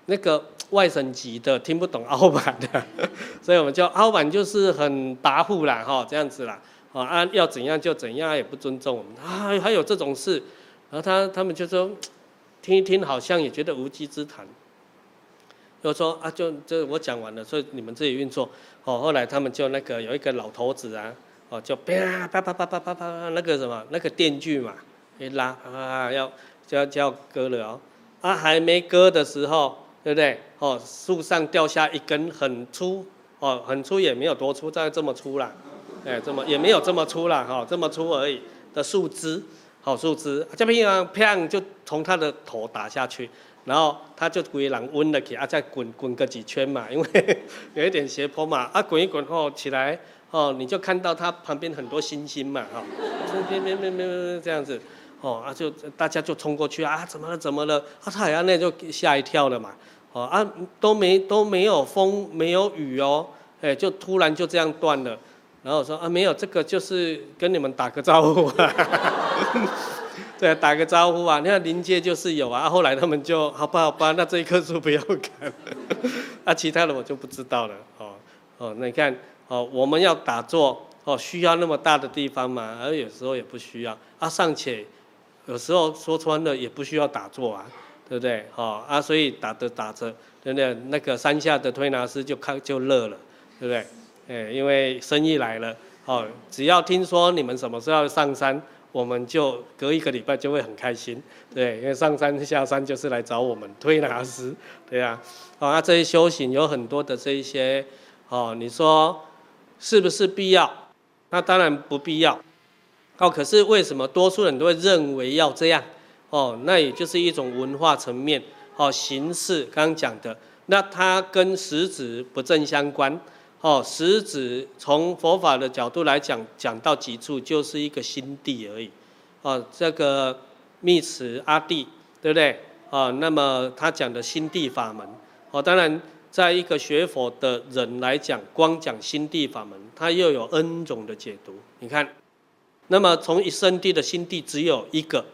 那个外省籍的听不懂凹版的，所以我们叫凹版就是很跋扈啦哈，这样子啦。啊，要怎样就怎样，也不尊重我们啊，还有这种事，然后他他们就说，听一听好像也觉得无稽之谈，就说啊，就这我讲完了，所以你们自己运作。哦，后来他们就那个有一个老头子啊，哦，就啪啪啪啪啪啪啪那个什么那个电锯嘛，一拉啊，要就要就要割了哦，啊还没割的时候，对不对？哦，树上掉下一根很粗，哦，很粗也没有多粗，大概这么粗啦。哎，这么也没有这么粗了哈，这么粗而已的树枝，好树枝，这边啊砰就从他的头打下去，然后他就归人温了起，啊再滚滚个几圈嘛，因为 有一点斜坡嘛，啊滚一滚后起来，哦你就看到他旁边很多星星嘛，哈，别别别别这样子，哦啊就大家就冲过去啊，怎么了怎么了？啊他好像那就吓一跳了嘛，哦啊都没都没有风没有雨哦，哎就突然就这样断了。然后我说啊，没有，这个就是跟你们打个招呼啊，对，打个招呼啊。你看临界就是有啊，后来他们就好吧好吧，那这一棵树不要砍，啊，其他的我就不知道了。哦哦，那你看哦，我们要打坐哦，需要那么大的地方嘛？而有时候也不需要啊，尚且有时候说穿了也不需要打坐啊，对不对？哦啊，所以打着打着，对不对？那个山下的推拿师就开就乐了，对不对？哎，因为生意来了，哦，只要听说你们什么时候要上山，我们就隔一个礼拜就会很开心，对，因为上山下山就是来找我们推拿师，对呀，啊，那这些修行有很多的这一些，哦，你说是不是必要？那当然不必要，哦，可是为什么多数人都会认为要这样？哦，那也就是一种文化层面，哦，形式刚刚讲的，那它跟实质不正相关。哦，实质从佛法的角度来讲，讲到极处就是一个心地而已。哦，这个密慈阿弟，对不对？哦，那么他讲的心地法门，哦，当然，在一个学佛的人来讲，光讲心地法门，他又有 N 种的解读。你看，那么从一生地的心地只有一个，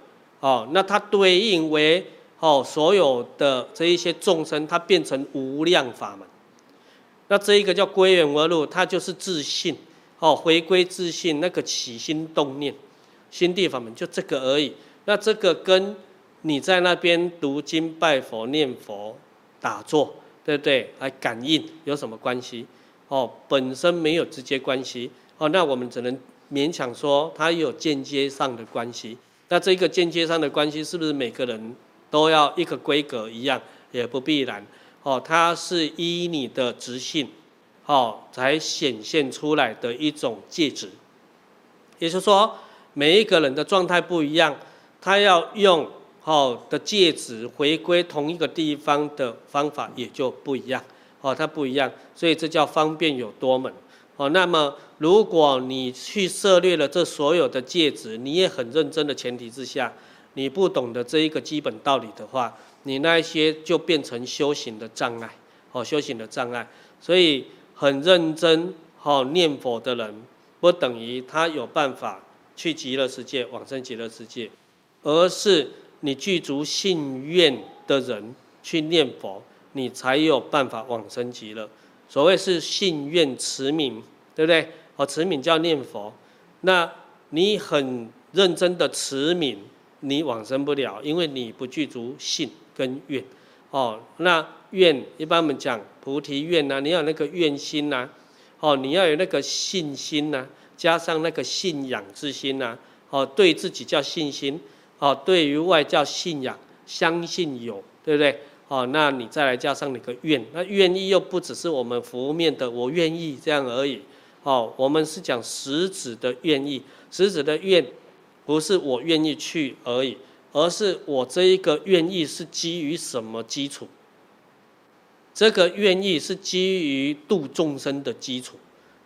哦，那它对应为哦所有的这一些众生，它变成无量法门。那这一个叫归元而入，它就是自信，哦，回归自信，那个起心动念，心地法门就这个而已。那这个跟你在那边读经、拜佛、念佛、打坐，对不对？来感应有什么关系？哦，本身没有直接关系。哦，那我们只能勉强说它有间接上的关系。那这个间接上的关系是不是每个人都要一个规格一样？也不必然。哦，它是依你的直性，哦，才显现出来的一种介质。也就是说，每一个人的状态不一样，他要用好的介质回归同一个地方的方法也就不一样。哦，它不一样，所以这叫方便有多门。哦，那么如果你去涉猎了这所有的介质，你也很认真的前提之下，你不懂得这一个基本道理的话，你那一些就变成修行的障碍，哦，修行的障碍。所以很认真哦念佛的人，不等于他有办法去极乐世界往生极乐世界，而是你具足信愿的人去念佛，你才有办法往生极乐。所谓是信愿持名，对不对？哦，持名叫念佛，那你很认真的持名，你往生不了，因为你不具足信。跟愿，哦，那愿一般我们讲菩提愿呐，你要有那个愿心呐，哦，你要有那个信心呐，加上那个信仰之心呐，哦，对自己叫信心，哦，对于外叫信仰，相信有，对不对？哦，那你再来加上你个愿，那愿意又不只是我们浮面的我愿意这样而已，哦，我们是讲实质的愿意，实质的愿不是我愿意去而已，而是我这一个愿意是基于什么基础？这个愿意是基于度众生的基础，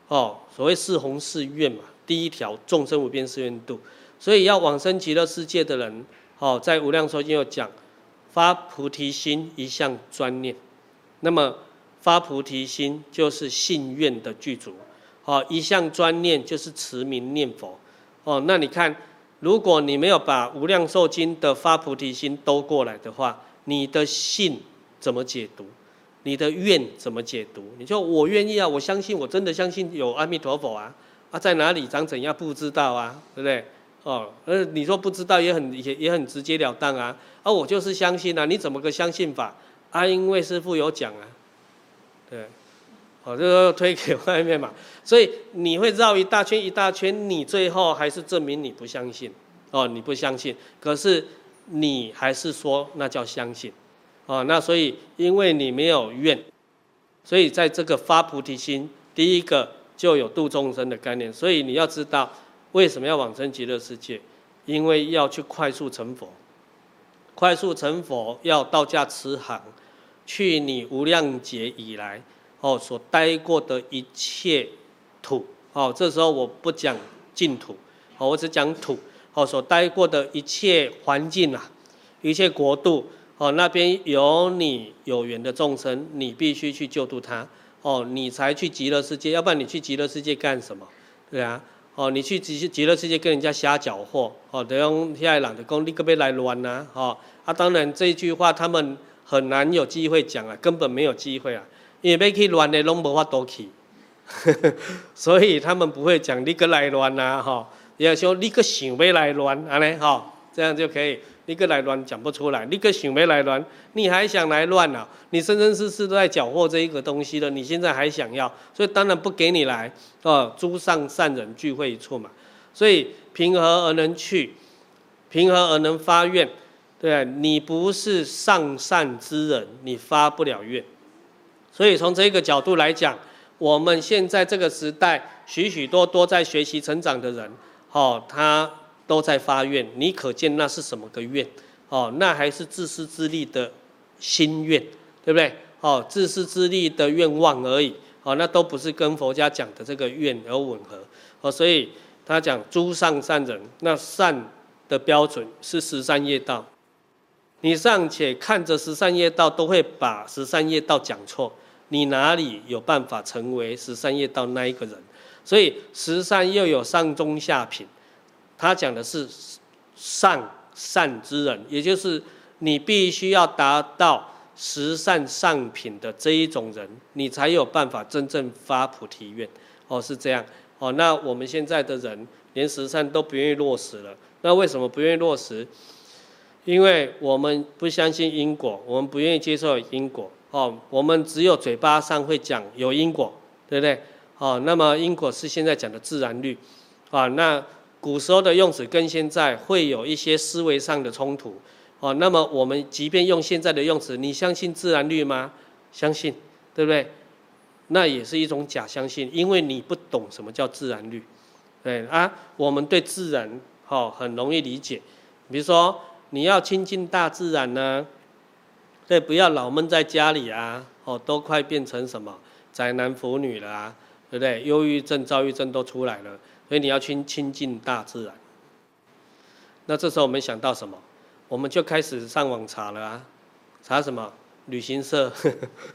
哦，所谓四弘誓愿嘛，第一条众生无边誓愿度，所以要往生极乐世界的人，哦，在无量寿经有讲。发菩提心，一向专念，那么发菩提心就是信愿的具足。哦，一向专念就是持名念佛。哦，那你看，如果你没有把无量寿经的发菩提心兜过来的话，你的信怎么解读？你的愿怎么解读？你说我愿意啊，我相信，我真的相信有阿弥陀佛啊，啊，在哪里长怎样不知道啊，对不对？哦，呃，你说不知道也很也也很直截了当啊，啊，我就是相信啊，你怎么个相信法？啊，因为师父有讲啊，对，哦，这个推给外面嘛，所以你会绕一大圈一大圈，你最后还是证明你不相信，哦，你不相信，可是你还是说那叫相信，哦，那所以因为你没有愿，所以在这个发菩提心，第一个就有度众生的概念，所以你要知道。为什么要往生极乐世界？因为要去快速成佛，快速成佛要道家慈航，去你无量劫以来哦所待过的一切土哦，这时候我不讲净土哦，我只讲土哦，所待过的一切环境啊，一切国度哦，那边有你有缘的众生，你必须去救度他哦，你才去极乐世界，要不然你去极乐世界干什么？对啊。哦，你去极极乐世界跟人家瞎搅和，哦，等于现在懒得讲，你可别来乱呐，哦，啊，当然这句话他们很难有机会讲啊，根本没有机会啊，因为要去乱的拢无法度去，所以他们不会讲你个来乱呐，哈，也要说你个想要来乱，安尼，哈，这样就可以。你个来乱讲不出来，你个想没来乱，你还想来乱啊？你生生世世都在搅和这一个东西了，你现在还想要，所以当然不给你来哦。诸上善人聚会一处嘛，所以平和而能去？平和而能发愿？对啊，你不是上善之人，你发不了愿。所以从这个角度来讲，我们现在这个时代，许许多多在学习成长的人，哦，他。都在发愿，你可见那是什么个愿？哦，那还是自私自利的心愿，对不对？哦，自私自利的愿望而已。哦，那都不是跟佛家讲的这个愿而吻合。哦，所以他讲诸上善人，那善的标准是十三业道。你尚且看着十三业道都会把十三业道讲错，你哪里有办法成为十三业道那一个人？所以十善又有上中下品。他讲的是上善之人，也就是你必须要达到十善上品的这一种人，你才有办法真正发菩提愿。哦，是这样。哦，那我们现在的人连十善都不愿意落实了。那为什么不愿意落实？因为我们不相信因果，我们不愿意接受因果。哦，我们只有嘴巴上会讲有因果，对不对？哦，那么因果是现在讲的自然律。啊，那。古时候的用词跟现在会有一些思维上的冲突，哦，那么我们即便用现在的用词，你相信自然律吗？相信，对不对？那也是一种假相信，因为你不懂什么叫自然律，对啊，我们对自然哦很容易理解，比如说你要亲近大自然呢，对，不要老闷在家里啊，哦，都快变成什么宅男腐女了啊，对不对？忧郁症、躁郁症都出来了。所以你要亲亲近大自然。那这时候我们想到什么？我们就开始上网查了啊，查什么？旅行社，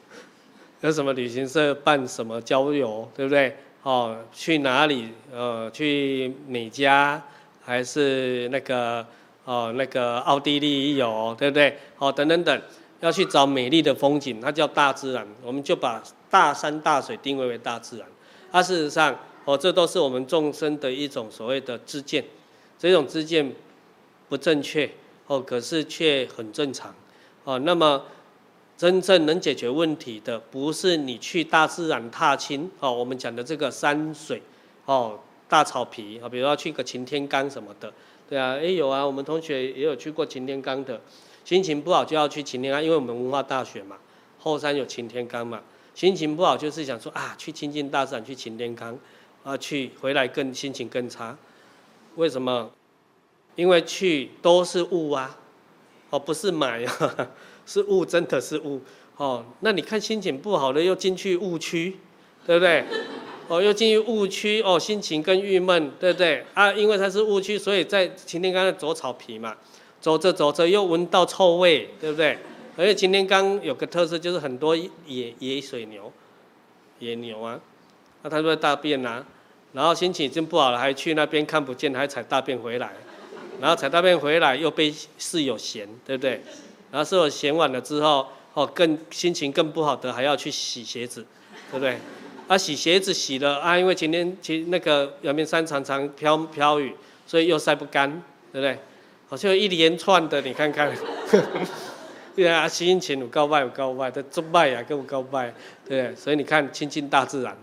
有什么旅行社办什么郊游，对不对？哦，去哪里？呃，去美加还是那个哦那个奥地利有，对不对？哦，等等等，要去找美丽的风景，它叫大自然。我们就把大山大水定位为大自然。它事实上。哦，这都是我们众生的一种所谓的知见，这种知见不正确哦，可是却很正常哦。那么真正能解决问题的，不是你去大自然踏青哦，我们讲的这个山水哦，大草皮啊，比如说去个擎天岗什么的，对啊，哎有啊，我们同学也有去过擎天岗的。心情不好就要去擎天岗，因为我们文化大学嘛，后山有擎天岗嘛。心情不好就是想说啊，去亲近大自然，去擎天岗，啊，去回来更心情更差。为什么？因为去都是雾啊，哦，不是买啊，是雾，真的是雾。哦，那你看心情不好的又进去雾区，对不对？哦，又进入误区，哦，心情更郁闷，对不对？啊，因为它是误区，所以在擎天岗走草皮嘛，走着走着又闻到臭味，对不对？而且擎天刚有个特色，就是很多野野水牛、野牛啊，那它就会大便啊，然后心情已经不好了，还去那边看不见，还踩大便回来，然后踩大便回来又被室友嫌，对不对？然后室友嫌完了之后，哦，更心情更不好的还要去洗鞋子，对不对？啊，洗鞋子洗了啊，因为前天其那个阳明山常常飘飘雨，所以又晒不干，对不对？好像一连串的，你看看。对啊，心情有够坏，有够坏，他做坏啊，更有够坏，对，所以你看亲近大自然，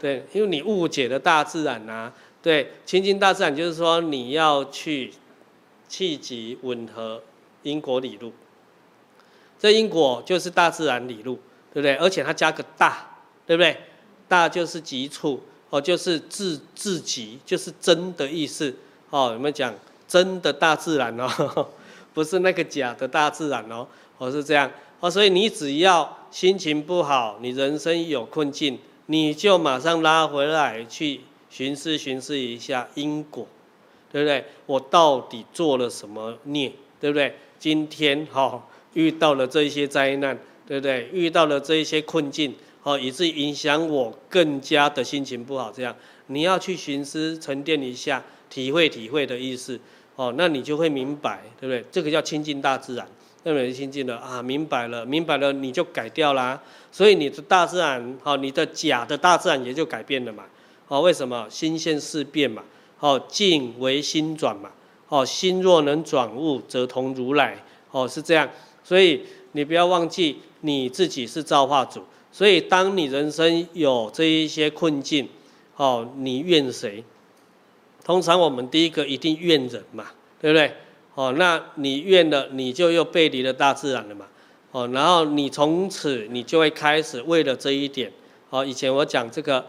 对，因为你误解了大自然啊，对，亲近大自然就是说你要去气急吻合因果理路，这因果就是大自然理路，对不对？而且它加个大，对不对？大就是急处，哦，就是自自己，就是真的意思，哦，有没有讲真的大自然哦？不是那个假的大自然哦。我是这样哦，所以你只要心情不好，你人生有困境，你就马上拉回来去寻思寻思一下因果，对不对？我到底做了什么孽，对不对？今天哈、哦、遇到了这些灾难，对不对？遇到了这一些困境，哦，以致影响我更加的心情不好。这样你要去寻思沉淀一下，体会体会的意思，哦，那你就会明白，对不对？这个叫亲近大自然。那么亲近了啊，明白了，明白了，你就改掉啦。所以你的大自然，好，你的假的大自然也就改变了嘛。好，为什么？心现事变嘛。好，境为心转嘛。好，心若能转物，则同如来。哦，是这样。所以你不要忘记你自己是造化主。所以当你人生有这一些困境，哦，你怨谁？通常我们第一个一定怨人嘛，对不对？哦，那你怨了，你就又背离了大自然了嘛。哦，然后你从此你就会开始为了这一点。哦，以前我讲这个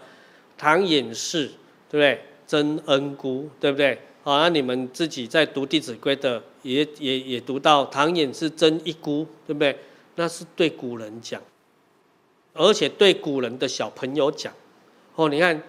唐寅是，对不对？真恩姑，对不对？哦，那你们自己在读《弟子规》的，也也也读到唐寅是真一姑，对不对？那是对古人讲，而且对古人的小朋友讲。哦，你看。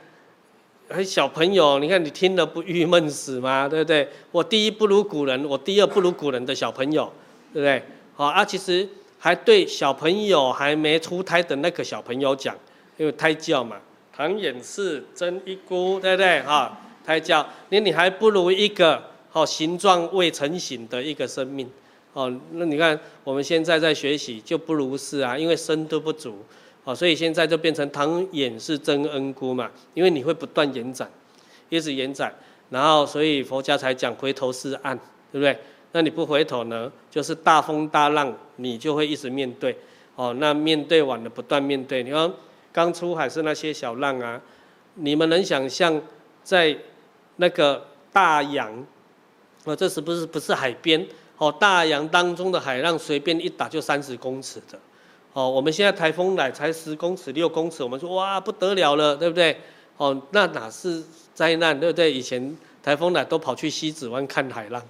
还小朋友，你看你听了不郁闷死吗？对不对？我第一不如古人，我第二不如古人的小朋友，对不对？好啊，其实还对小朋友还没出胎的那个小朋友讲，因为胎教嘛，唐寅是真一姑，对不对？哈，胎教，那你还不如一个好形状未成形的一个生命，哦，那你看我们现在在学习就不如是啊，因为深度不足。哦，所以现在就变成唐寅是真恩姑嘛，因为你会不断延展，一直延展，然后所以佛家才讲回头是岸，对不对？那你不回头呢，就是大风大浪，你就会一直面对。哦，那面对完了，不断面对。你看刚出海是那些小浪啊，你们能想象在那个大洋，哦，这是不是不是海边？哦，大洋当中的海浪随便一打就三十公尺的。哦，我们现在台风来才十公尺、六公尺，我们说哇不得了了，对不对？哦，那哪是灾难，对不对？以前台风来都跑去西子湾看海浪，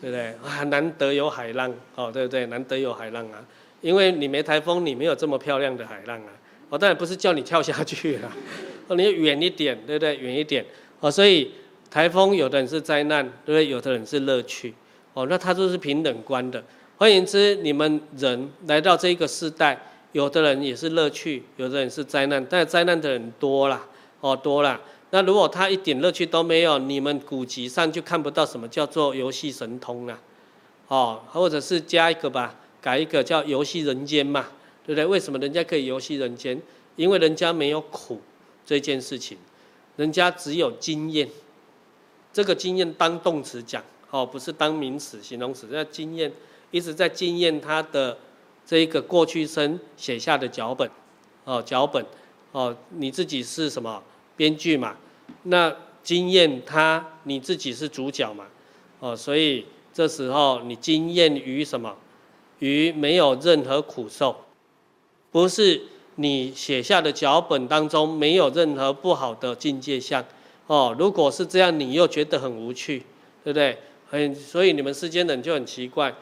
对不对？啊，难得有海浪，哦，对不对？难得有海浪啊，因为你没台风，你没有这么漂亮的海浪啊。哦，当然不是叫你跳下去啊，哦，你远一点，对不对？远一点。哦，所以台风有的人是灾难，对不对？有的人是乐趣。哦，那它都是平等观的。换言之，你们人来到这个世代，有的人也是乐趣，有的人是灾难，但灾难的人多啦，哦，多啦。那如果他一点乐趣都没有，你们古籍上就看不到什么叫做游戏神通啊，哦，或者是加一个吧，改一个叫游戏人间嘛，对不对？为什么人家可以游戏人间？因为人家没有苦这件事情，人家只有经验。这个经验当动词讲，哦，不是当名词、形容词，叫经验。一直在经验他的这一个过去生写下的脚本，哦，脚本，哦，你自己是什么编剧嘛？那经验他你自己是主角嘛？哦，所以这时候你经验于什么？于没有任何苦受，不是你写下的脚本当中没有任何不好的境界相哦。如果是这样，你又觉得很无趣，对不对？很，所以你们世间人就很奇怪，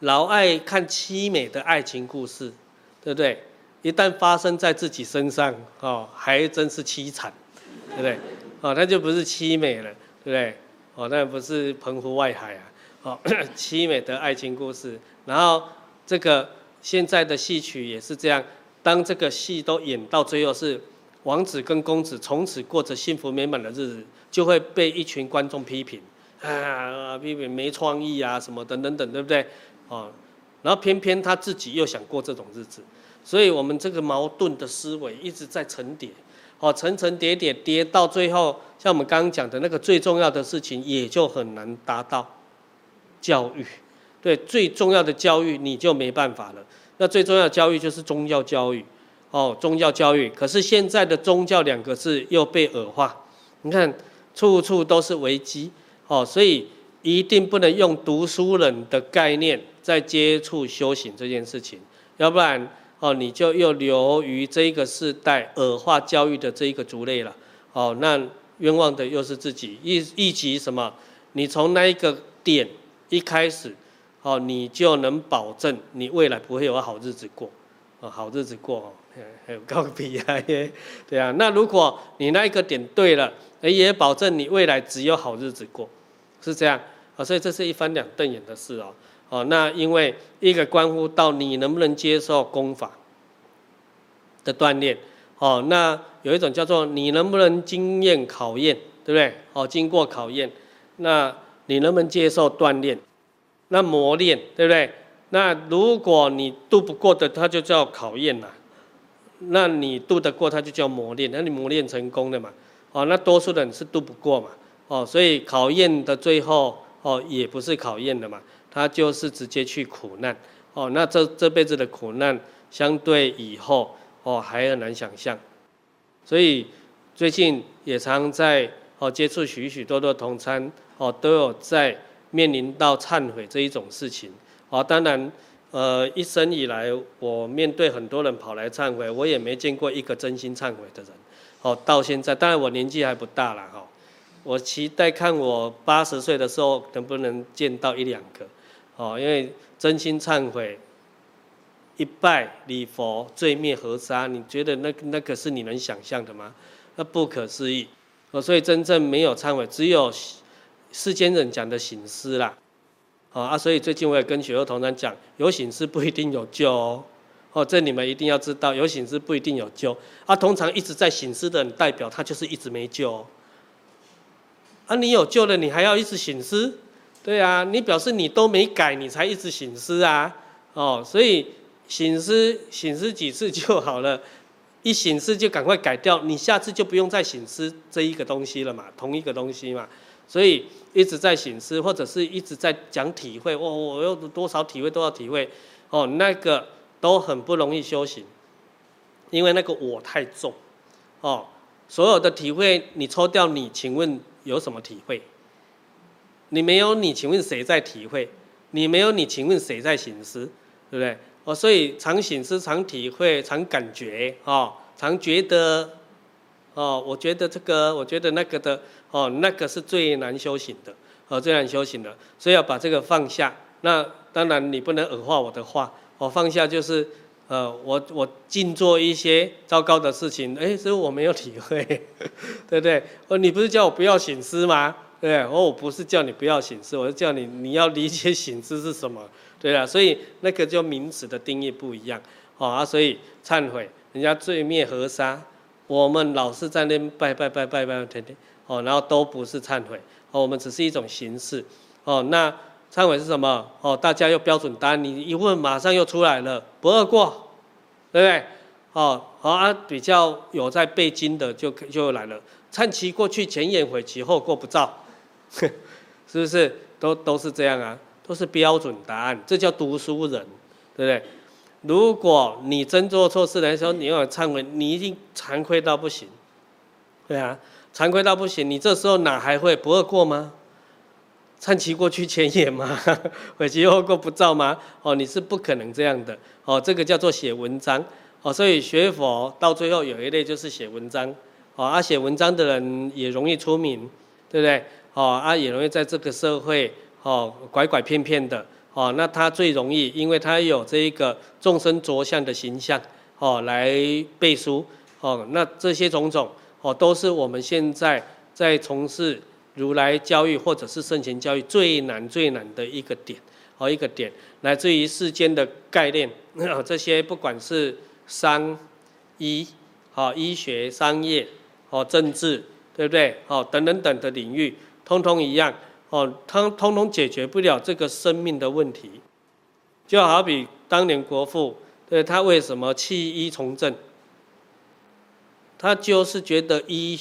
老爱看凄美的爱情故事，对不对？一旦发生在自己身上，哦，还真是凄惨，对不对？哦，那就不是凄美了，对不对？哦，那不是澎湖外海啊，哦，凄美的爱情故事。然后这个现在的戏曲也是这样，当这个戏都演到最后是王子跟公子从此过着幸福美满的日子，就会被一群观众批评，啊，批评没创意啊，什么等等等，对不对？哦，然后偏偏他自己又想过这种日子。所以，我们这个矛盾的思维一直在层叠，哦，层层叠叠叠到最后，像我们刚刚讲的那个最重要的事情，也就很难达到教育。对，最重要的教育你就没办法了。那最重要的教育就是宗教教育，哦，宗教教育。可是现在的宗教两个字又被恶化，你看处处都是危机，哦，所以一定不能用读书人的概念在接触修行这件事情，要不然。哦，你就又流于这一个世代恶化教育的这一个族类了。哦，那冤枉的又是自己，一一及什么？你从那一个点一开始，哦，你就能保证你未来不会有好日子过，哦，好日子过哦，还有高个屁啊，对啊。那如果你那一个点对了，也保证你未来只有好日子过，是这样啊。所以这是一翻两瞪眼的事哦。哦，那因为一个关乎到你能不能接受功法的锻炼，哦，那有一种叫做你能不能经验考验，对不对？哦，经过考验，那你能不能接受锻炼？那磨练，对不对？那如果你度不过的，它就叫考验了；那你度得过，它就叫磨练。那你磨练成功的嘛？哦，那多数人是度不过嘛？哦，所以考验的最后，哦，也不是考验的嘛。他就是直接去苦难，哦，那这这辈子的苦难，相对以后哦还很难想象，所以最近也常在哦接触许许多多同参哦都有在面临到忏悔这一种事情，哦，当然呃一生以来我面对很多人跑来忏悔，我也没见过一个真心忏悔的人，哦，到现在当然我年纪还不大了哈，我期待看我八十岁的时候能不能见到一两个。哦，因为真心忏悔，一拜礼佛，罪灭河沙，你觉得那那个是你能想象的吗？那不可思议。哦，所以真正没有忏悔，只有世间人讲的醒思啦。哦啊，所以最近我也跟许多同仁讲，有醒思不一定有救哦。哦，这你们一定要知道，有醒思不一定有救。啊，通常一直在醒思的，代表他就是一直没救哦。啊，你有救了，你还要一直醒思？对啊，你表示你都没改，你才一直醒思啊，哦，所以醒思醒思几次就好了，一醒思就赶快改掉，你下次就不用再醒思这一个东西了嘛，同一个东西嘛，所以一直在醒思，或者是一直在讲体会，我我有多少体会多少体会，哦，那个都很不容易修行，因为那个我太重，哦，所有的体会你抽掉你，请问有什么体会？你没有你，请问谁在体会？你没有你，请问谁在省思？对不对？哦，所以常省思、常体会、常感觉，哦，常觉得，哦，我觉得这个，我觉得那个的，哦，那个是最难修行的，哦，最难修行的，所以要把这个放下。那当然你不能恶化我的话，我放下就是，呃，我我尽做一些糟糕的事情，哎，所以我没有体会，对不对？哦，你不是叫我不要省思吗？对，哦，我不是叫你不要醒思，我是叫你你要理解醒思是什么，对啊，所以那个叫名词的定义不一样，哦啊，所以忏悔，人家罪灭河沙，我们老是在那边拜拜拜拜拜天天，哦，然后都不是忏悔，哦，我们只是一种形式，哦，那忏悔是什么？哦，大家又标准答案，你一问马上又出来了，不二过，对不对？哦，好啊，比较有在背经的就就来了，忏其过去，前言悔其后过不造。是不是都都是这样啊？都是标准答案，这叫读书人，对不对？如果你真做错事的时候，你要忏悔，你一定惭愧到不行，对啊，惭愧到不行，你这时候哪还会不二过吗？忏其过去前也吗？悔其后过不造吗？哦，你是不可能这样的。哦，这个叫做写文章。哦，所以学佛到最后有一类就是写文章。哦，啊，写文章的人也容易出名，对不对？哦，啊，也容易在这个社会哦拐拐骗骗的。哦，那他最容易，因为他有这一个众生着相的形象。哦，来背书。哦，那这些种种哦，都是我们现在在从事。如来教育或者是圣贤教育最难最难的一个点，哦，一个点，来自于世间的概念，这些不管是商、医、好医学、商业、哦政治，对不对？哦等等等的领域，通通一样，哦，通通通解决不了这个生命的问题。就好比当年国父，对他为什么弃医从政？他就是觉得医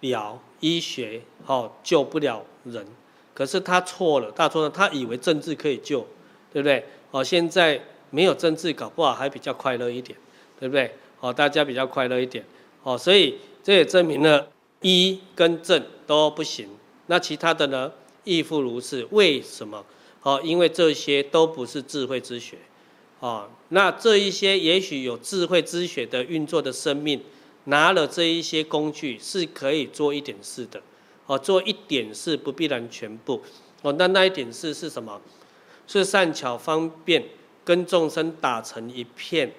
疗。医学哦救不了人，可是他错了，他错了，他以为政治可以救，对不对？哦，现在没有政治，搞不好还比较快乐一点，对不对？哦，大家比较快乐一点，哦，所以这也证明了医跟政都不行，那其他的呢亦复如是。为什么？哦，因为这些都不是智慧之学，哦，那这一些也许有智慧之学的运作的生命。拿了这一些工具是可以做一点事的，哦，做一点事不必然全部，哦，那那一点事是什么？是善巧方便跟众生打成一片，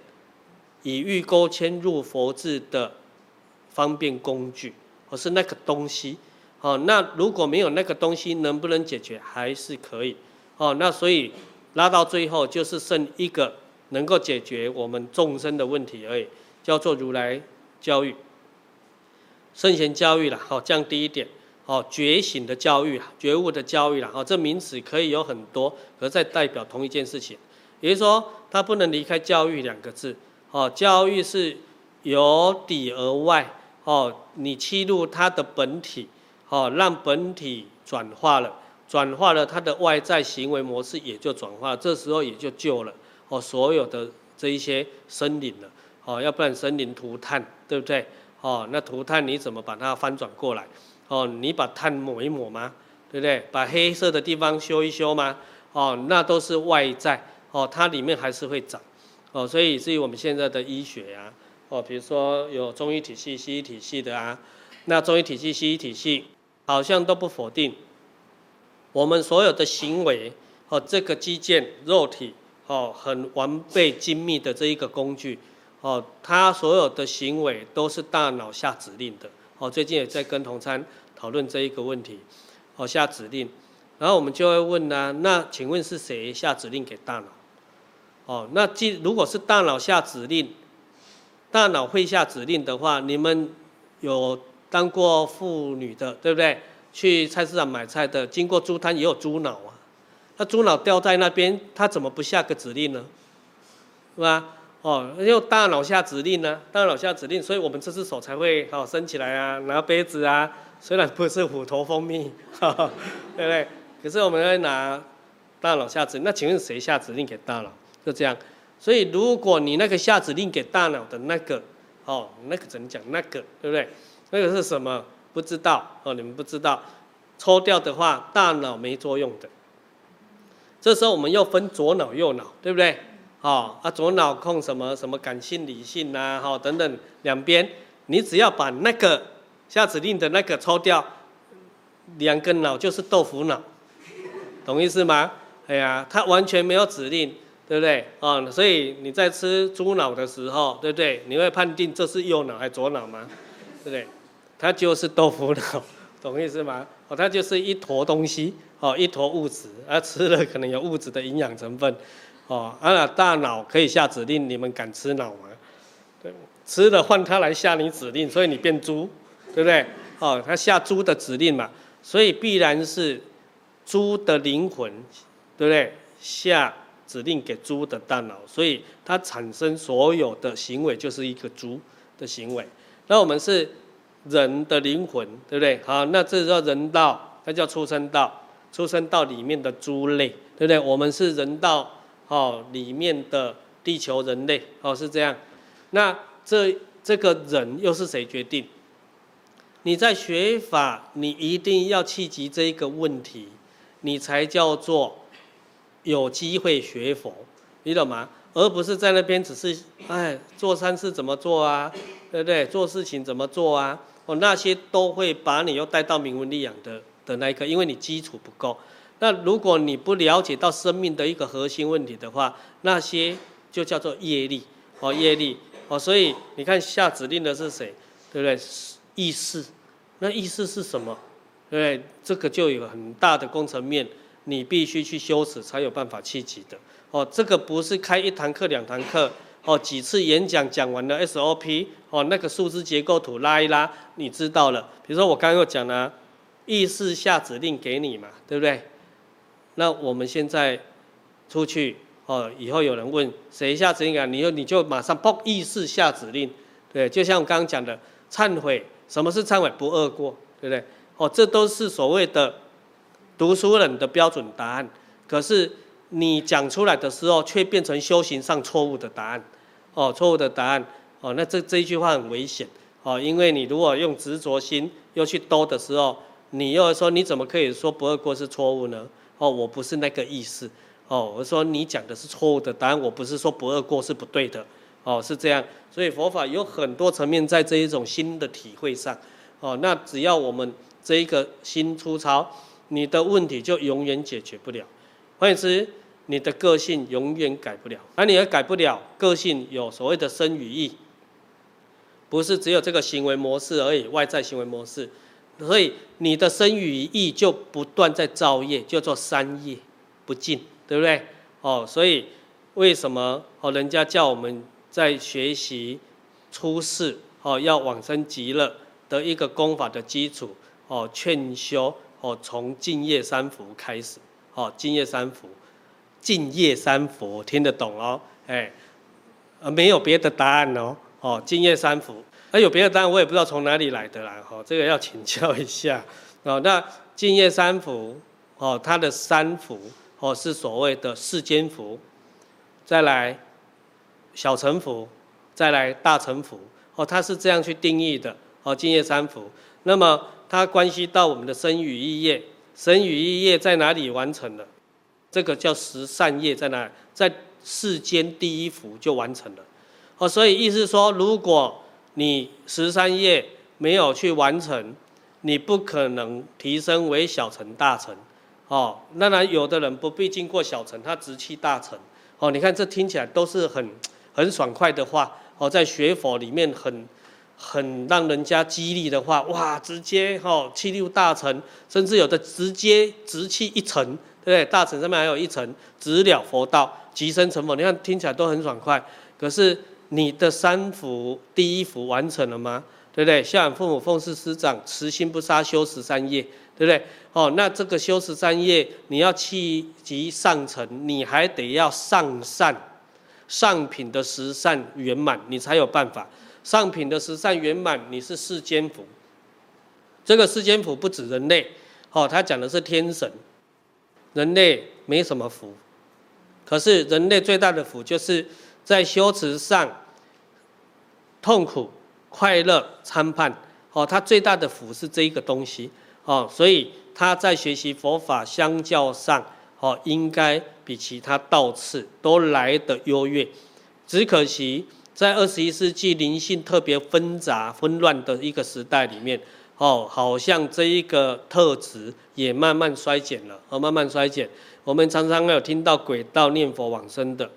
以欲钩牵入佛智的方便工具，而，是那个东西，哦，那如果没有那个东西，能不能解决？还是可以，哦，那所以拉到最后就是剩一个能够解决我们众生的问题而已，叫做如来。教育，圣贤教育了，好降低一点，好觉醒的教育，觉悟的教育了，好这名词可以有很多，可在代表同一件事情，也就是说，它不能离开教育两个字，哦，教育是由底而外，哦，你侵入它的本体，哦，让本体转化了，转化了它的外在行为模式也就转化了，这时候也就救了，哦，所有的这一些生灵了。哦，要不然生灵涂炭，对不对？哦，那涂炭你怎么把它翻转过来？哦，你把炭抹一抹吗？对不对？把黑色的地方修一修吗？哦，那都是外在。哦，它里面还是会长。哦，所以至于我们现在的医学呀，哦，比如说有中医体系、西医体系的啊，那中医体系、西医体系好像都不否定我们所有的行为哦，这个肌腱肉体哦，很完备精密的这一个工具。哦，他所有的行为都是大脑下指令的。哦，最近也在跟同参讨论这一个问题。哦，下指令，然后我们就会问呢、那请问是谁下指令给大脑？哦，那既如果是大脑下指令，大脑会下指令的话，你们有当过妇女的，对不对？去菜市场买菜的，经过猪摊也有猪脑啊。那猪脑掉在那边，他怎么不下个指令呢？是吧？哦，用大脑下指令呢？大脑下指令，所以我们这只手才会好伸起来啊，拿杯子啊。虽然不是虎头蜂蜜，哈哈，对不对？可是我们会拿大脑下指令。那请问谁下指令给大脑？就这样。所以如果你那个下指令给大脑的那个，哦，那个怎么讲？那个对不对？那个是什么？不知道哦，你们不知道。抽掉的话，大脑没作用的。这时候我们又分左脑右脑，对不对？哦，啊，左脑控什么什么感性、理性呐、啊，哈、等等，两边，你只要把那个下指令的那个抽掉，两个脑就是豆腐脑，懂意思吗？哎呀，它完全没有指令，对不对？哦，所以你在吃猪脑的时候，对不对？你会判定这是右脑还是左脑吗？对不对？它就是豆腐脑，懂意思吗？哦，它就是一坨东西，哦，一坨物质，啊、吃了可能有物质的营养成分。哦，啊，大脑可以下指令，你们敢吃脑吗？对，吃了换它来下你指令，所以你变猪，对不对？哦，它下猪的指令嘛，所以必然是猪的灵魂，对不对？下指令给猪的大脑，所以它产生所有的行为就是一个猪的行为。那我们是人的灵魂，对不对？好，那这叫人道，它叫畜生道，畜生道里面的猪类，对不对？我们是人道。哦，里面的地球人类哦是这样，那这这个人又是谁决定？你在学法，你一定要企及这一个问题，你才叫做有机会学佛，你懂吗？而不是在那边只是哎做善事怎么做啊，对不对？做事情怎么做啊？哦，那些都会把你又带到名闻利养的的那一刻，因为你基础不够。那如果你不了解到生命的一个核心问题的话，那些就叫做业力哦，业力哦。所以你看下指令的是谁，对不对？意识，那意识是什么？对，这个就有很大的工程面，你必须去修持才有办法契机的。哦，这个不是开一堂课、两堂课，哦，几次演讲讲完了 SOP，哦，那个数字结构图拉一拉，你知道了。比如说我刚刚又讲了，意识下指令给你嘛，对不对？那我们现在出去，哦，以后有人问谁下指令啊？你就你就马上报意识下指令，对，就像我刚刚讲的忏悔。什么是忏悔？不恶过，对不对？哦，这都是所谓的读书人的标准答案。可是你讲出来的时候，却变成修行上错误的答案。哦，错误的答案。哦，那这这一句话很危险。哦，因为你如果用执着心又去兜的时候，你又说你怎么可以说不二过是错误呢？哦，我不是那个意思。哦，我说你讲的是错误的答案，我不是说不二过是不对的。哦，是这样，所以佛法有很多层面在这一种心的体会上。哦，那只要我们这一个心粗糙，你的问题就永远解决不了。换言之，你的个性永远改不了。那你也改不了，个性有所谓的身语意，不是只有这个行为模式而已，外在行为模式。所以你的身语意就不断在造业，叫做三业不尽，对不对？哦，所以为什么哦，人家叫我们？在学习出世哦，要往生极乐的一个功法的基础哦，劝修哦，从净业三福开始哦，净业三福，净业三福听得懂哦？哎，没有别的答案哦，哦，净业三福，那有别的答案我也不知道从哪里来的啦，哈，这个要请教一下哦。那净业三福哦，它的三福哦是所谓的世间福，再来。小乘福，再来大乘福，哦，它是这样去定义的，哦，净业三福。那么它关系到我们的生与意业，生与意业在哪里完成了？这个叫十善业在哪？在世间第一福就完成了，哦，所以意思说，如果你十善业没有去完成，你不可能提升为小乘大乘，哦，当然有的人不必经过小乘，他直去大乘，哦，你看这听起来都是很。很爽快的话，哦，在学佛里面很很让人家激励的话，哇，直接哦，七六大乘，甚至有的直接直去一乘，对不对？大乘上面还有一层，直了佛道，即生成佛。你看听起来都很爽快，可是你的三福第一福完成了吗？对不对？孝养父母，奉事师长，慈心不杀，修十三业，对不对？哦，那这个修十三业，你要契机上乘，你还得要上善。上品的十善圆满，你才有办法。上品的十善圆满，你是世间福。这个世间福不止人类，哦，他讲的是天神。人类没什么福，可是人类最大的福就是在修持上痛苦、快乐参判。哦，他最大的福是这一个东西。哦，所以他在学习佛法相较上。哦，应该比其他道次都来得优越，只可惜在二十一世纪灵性特别纷杂纷乱的一个时代里面，哦，好像这一个特质也慢慢衰减了，哦，慢慢衰减。我们常常有听到鬼道念佛往生的，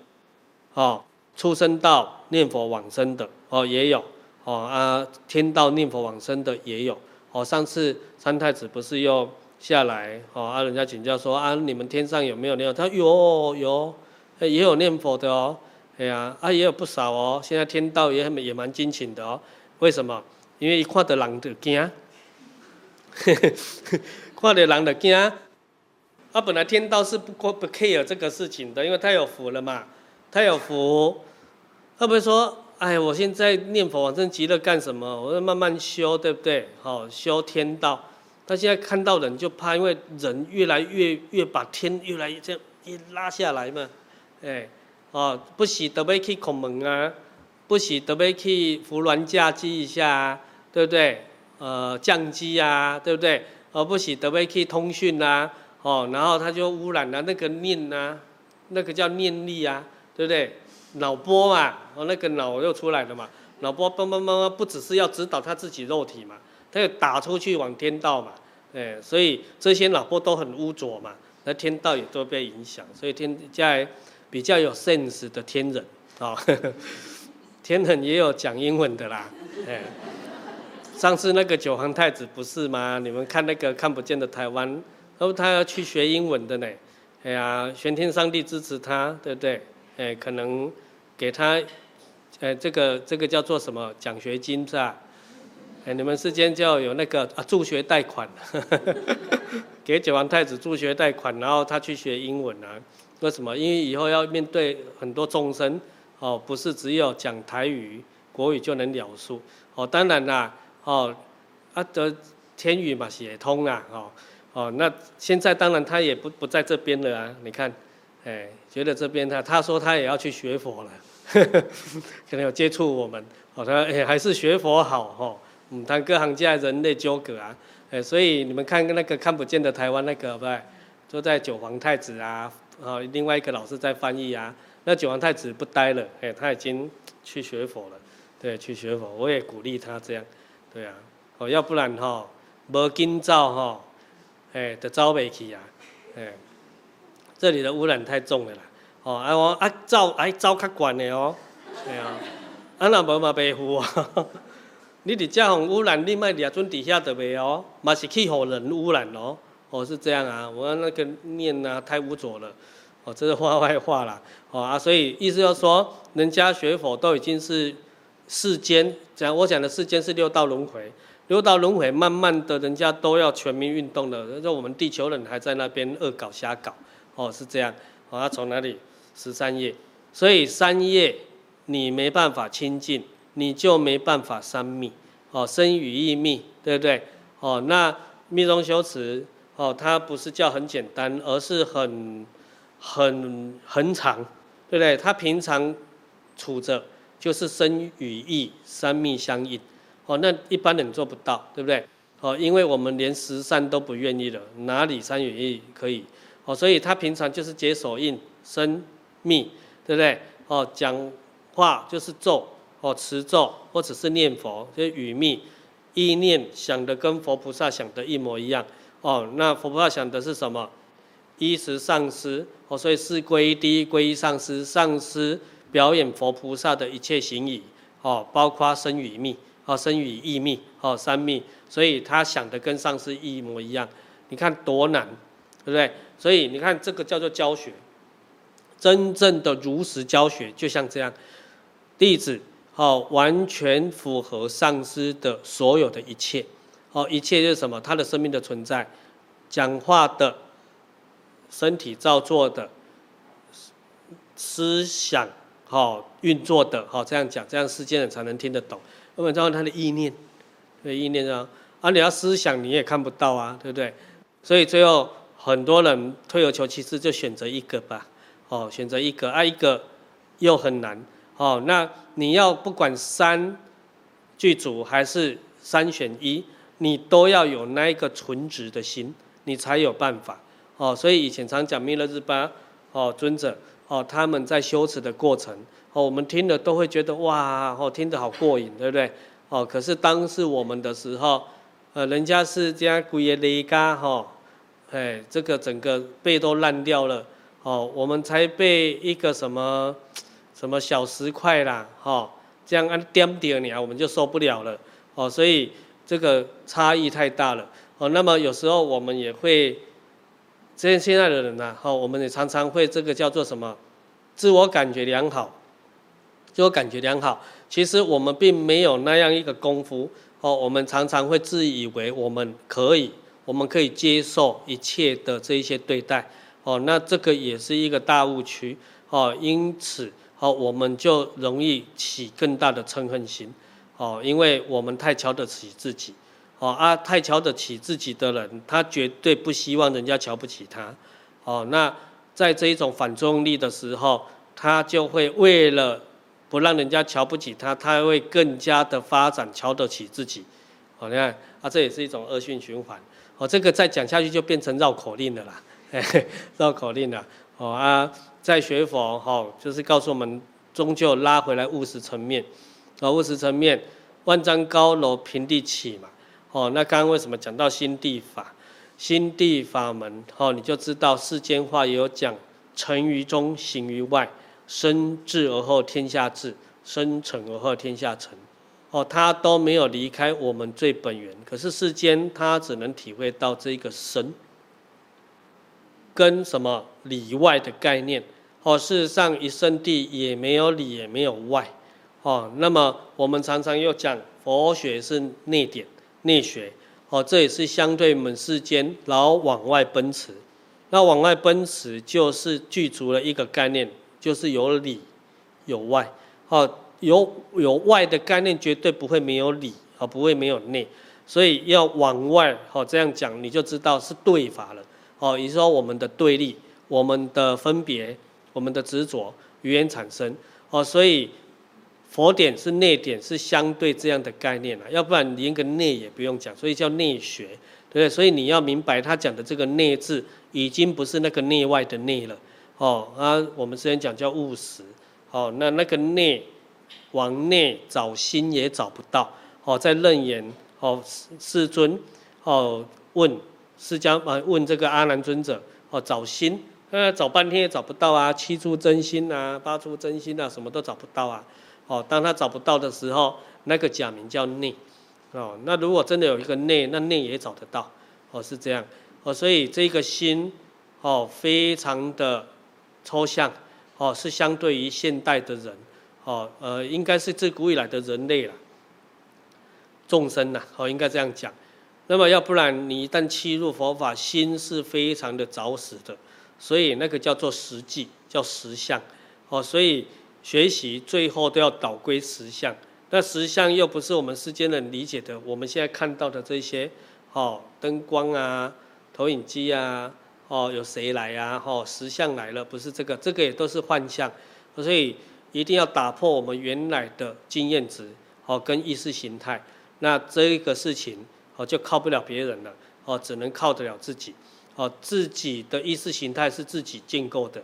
哦，畜生道念佛往生的，哦，也有，哦啊，天道念佛往生的也有，哦，上次三太子不是又。下来，哦，啊，人家请教说，啊，你们天上有没有念佛？他说有有，也有念佛的哦，哎呀，啊，也有不少哦。现在天道也也蛮精勤的哦。为什么？因为一看到人就惊，看到人就惊。啊，本来天道是不过不 care 这个事情的，因为他有福了嘛，他有福，他不会说，哎，我现在念佛往生极乐干什么？我要慢慢修，对不对？好，修天道。他现在看到人就怕，因为人越来越越把天越来越这样一拉下来嘛，哎，哦，不喜得要去孔门啊，不喜得要去扶鸾驾机一下啊，对不对？呃，降机啊，对不对？而不喜得要去通讯啊，哦，然后它就污染了那个念啊，那个叫念力啊，对不对？脑波嘛，哦，那个脑又出来了嘛，脑波嘣嘣嘣嘣，不只是要指导他自己肉体嘛，他要打出去往天道嘛，哎，所以这些脑波都很污浊嘛，那天道也都被影响，所以天在比较有 sense 的天人啊，哦、天人也有讲英文的啦，哎。上次那个九皇太子不是吗？你们看那个看不见的台湾，哦，他要去学英文的呢。哎呀，玄天上帝支持他，对不对？哎，可能给他，哎，这个这个叫做什么奖学金是吧？哎，你们之间就有那个啊助学贷款，给九皇太子助学贷款，然后他去学英文啊？为什么？因为以后要面对很多众生，哦，不是只有讲台语、国语就能了事。哦，当然啦。哦，啊，的天语嘛，写通啊，哦，哦，那现在当然他也不不在这边了啊，你看，哎，觉得这边他他说他也要去学佛了，呵 呵可能有接触我们，哦，他哎还是学佛好，哦，嗯，谈各行各业人类纠葛啊，哎，所以你们看那个看不见的台湾那个，不对，就在九皇太子啊，哦，另外一个老师在翻译啊，那九皇太子不待了，哎，他已经去学佛了，对，去学佛，我也鼓励他这样。对啊，哦，要不然吼，无紧走吼，哎，就走袂去啊，哎，这里的污染太重了啦，哦，啊我啊走，啊走较悬的哦，对啊，啊那无嘛袂负啊，你伫遮互污染，你莫俩准底下就袂哦，嘛是去互人污染哦，哦是这样啊，我那个念啊太污浊了，哦这是话外话啦，哦啊所以意思要说，人家学佛都已经是。世间讲，我讲的世间是六道轮回，六道轮回慢慢的，人家都要全民运动了，那我们地球人还在那边恶搞瞎搞，哦，是这样，哦，他从哪里？十三页，所以三业你没办法清净，你就没办法三密，哦，生与意密，对不对？哦，那密宗修持，哦，它不是叫很简单，而是很很很长，对不对？他平常处着。就是身语意三密相应，哦，那一般人做不到，对不对？哦，因为我们连十善都不愿意了，哪里三语意可以？哦，所以他平常就是解手印、身密，对不对？哦，讲话就是咒，哦，持咒或者是念佛，就是语密，意念想的跟佛菩萨想的一模一样。哦，那佛菩萨想的是什么？依十上师，哦，所以是皈依第一皈依上师，上师。表演佛菩萨的一切行仪，哦，包括身语密，哦，身语意密，哦，三密，所以他想的跟上师一模一样。你看多难，对不对？所以你看这个叫做教学，真正的如实教学，就像这样，弟子，哦，完全符合上师的所有的一切，哦，一切就是什么？他的生命的存在，讲话的，身体造作的，思想。好运作的，好这样讲，这样世间人才能听得懂。要不然他的意念，对意念啊，啊你要思想你也看不到啊，对不对？所以最后很多人退而求其次，就选择一个吧，哦，选择一个，啊一个又很难，哦，那你要不管三具足还是三选一，你都要有那一个纯直的心，你才有办法，哦，所以以前常讲弥勒日巴，哦尊者。哦，他们在修持的过程，哦，我们听了都会觉得哇，哦，听得好过瘾，对不对？哦，可是当是我们的时候，呃，人家是这样鬼也雷嘎哈，哎，这个整个背都烂掉了，哦，我们才被一个什么什么小石块啦，哈，这样按点点你啊，我们就受不了了，哦，所以这个差异太大了，哦，那么有时候我们也会。这现在的人呐，哈，我们也常常会这个叫做什么？自我感觉良好，自我感觉良好。其实我们并没有那样一个功夫，哦，我们常常会自以为我们可以，我们可以接受一切的这一些对待，哦，那这个也是一个大误区，哦，因此，哦，我们就容易起更大的嗔恨心，哦，因为我们太瞧得起自己。哦啊，太瞧得起自己的人，他绝对不希望人家瞧不起他。哦，那在这一种反作用力的时候，他就会为了不让人家瞧不起他，他会更加的发展瞧得起自己。哦，你看啊，这也是一种恶性循环。哦，这个再讲下去就变成绕口令了啦。绕口令啊，哦啊，在学佛、哦，就是告诉我们，终究拉回来务实层面，啊、哦，务实层面，万丈高楼平地起嘛，哦，那刚刚为什么讲到心地法？心地法门，哦，你就知道世间话也有讲，成于中，行于外，身至而后天下至，身成而后天下成。哦，他都没有离开我们最本源，可是世间他只能体会到这个神跟什么里外的概念。哦，事实上一圣地也没有里也没有外。哦，那么我们常常又讲佛学是内典内学。哦，这也是相对我们世间老往外奔驰。那往外奔驰就是具足了一个概念，就是有里有外。哦。有有外的概念，绝对不会没有里，啊，不会没有内，所以要往外，好这样讲，你就知道是对法了，哦，也就说我们的对立，我们的分别，我们的执着，语言产生，哦，所以佛典是内典，是相对这样的概念了，要不然连个内也不用讲，所以叫内学，对不对？所以你要明白他讲的这个内字，已经不是那个内外的内了，哦，啊，我们之前讲叫务实，哦，那那个内。往内找心也找不到，哦，在楞严，哦，世尊，哦，问释迦，啊，问这个阿难尊者，哦，找心，呃，找半天也找不到啊，七出真心啊，八出真心啊，什么都找不到啊，哦，当他找不到的时候，那个假名叫内，哦，那如果真的有一个内，那内也找得到，哦，是这样，哦，所以这个心，哦，非常的抽象，哦，是相对于现代的人。哦，呃，应该是自古以来的人类了，众生呐，哦，应该这样讲。那么，要不然你一旦欺入佛法，心是非常的着实的，所以那个叫做实际，叫实相。哦，所以学习最后都要导归实相。那实相又不是我们世间人理解的，我们现在看到的这些，哦，灯光啊，投影机啊，哦，有谁来啊？哦，实相来了，不是这个，这个也都是幻象。所以。一定要打破我们原来的经验值，哦，跟意识形态，那这个事情哦就靠不了别人了，哦，只能靠得了自己，哦，自己的意识形态是自己建构的，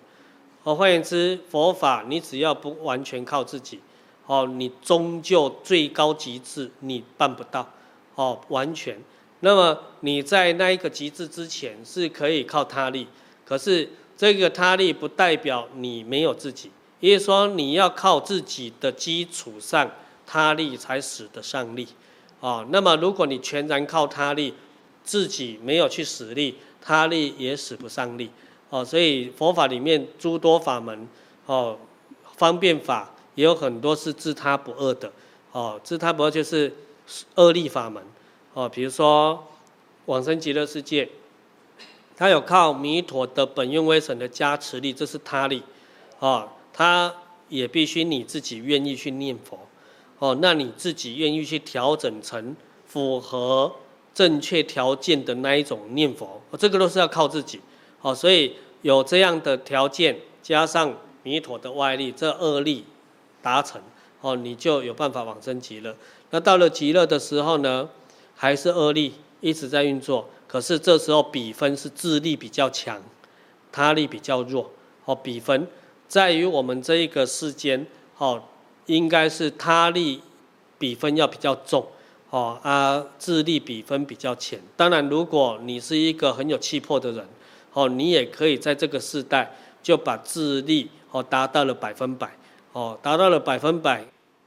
哦，换言之，佛法你只要不完全靠自己，哦，你终究最高极致你办不到，哦，完全，那么你在那一个极致之前是可以靠他力，可是这个他力不代表你没有自己。也就是说，你要靠自己的基础上，他力才使得上力，哦，那么如果你全然靠他力，自己没有去使力，他力也使不上力，哦，所以佛法里面诸多法门，哦，方便法也有很多是自他不二的，哦，自他不二就是二力法门，哦，比如说往生极乐世界，他有靠弥陀的本愿威神的加持力，这是他力，哦。他也必须你自己愿意去念佛，哦，那你自己愿意去调整成符合正确条件的那一种念佛，这个都是要靠自己，哦，所以有这样的条件，加上弥陀的外力，这二力达成，哦，你就有办法往生极乐。那到了极乐的时候呢，还是二力一直在运作，可是这时候比分是智力比较强，他力比较弱，哦，比分。在于我们这一个世间，哦，应该是他力比分要比较重，哦啊，智力比分比较浅。当然，如果你是一个很有气魄的人，哦，你也可以在这个世代就把智力哦达到了百分百，哦，达到了百分百，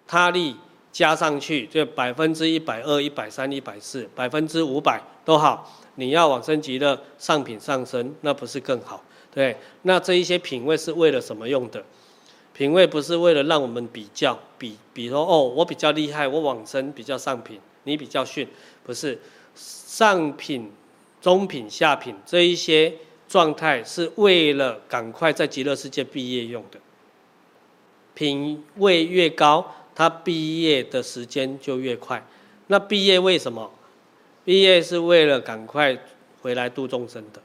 他力加上去就百分之一百二、一百三、一百四、百分之五百都好。你要往升级的，上品上升，那不是更好？对，那这一些品位是为了什么用的？品位不是为了让我们比较，比，比如说哦，我比较厉害，我往生比较上品，你比较逊，不是上品、中品、下品这一些状态是为了赶快在极乐世界毕业用的。品位越高，他毕业的时间就越快。那毕业为什么？毕业是为了赶快回来度众生的。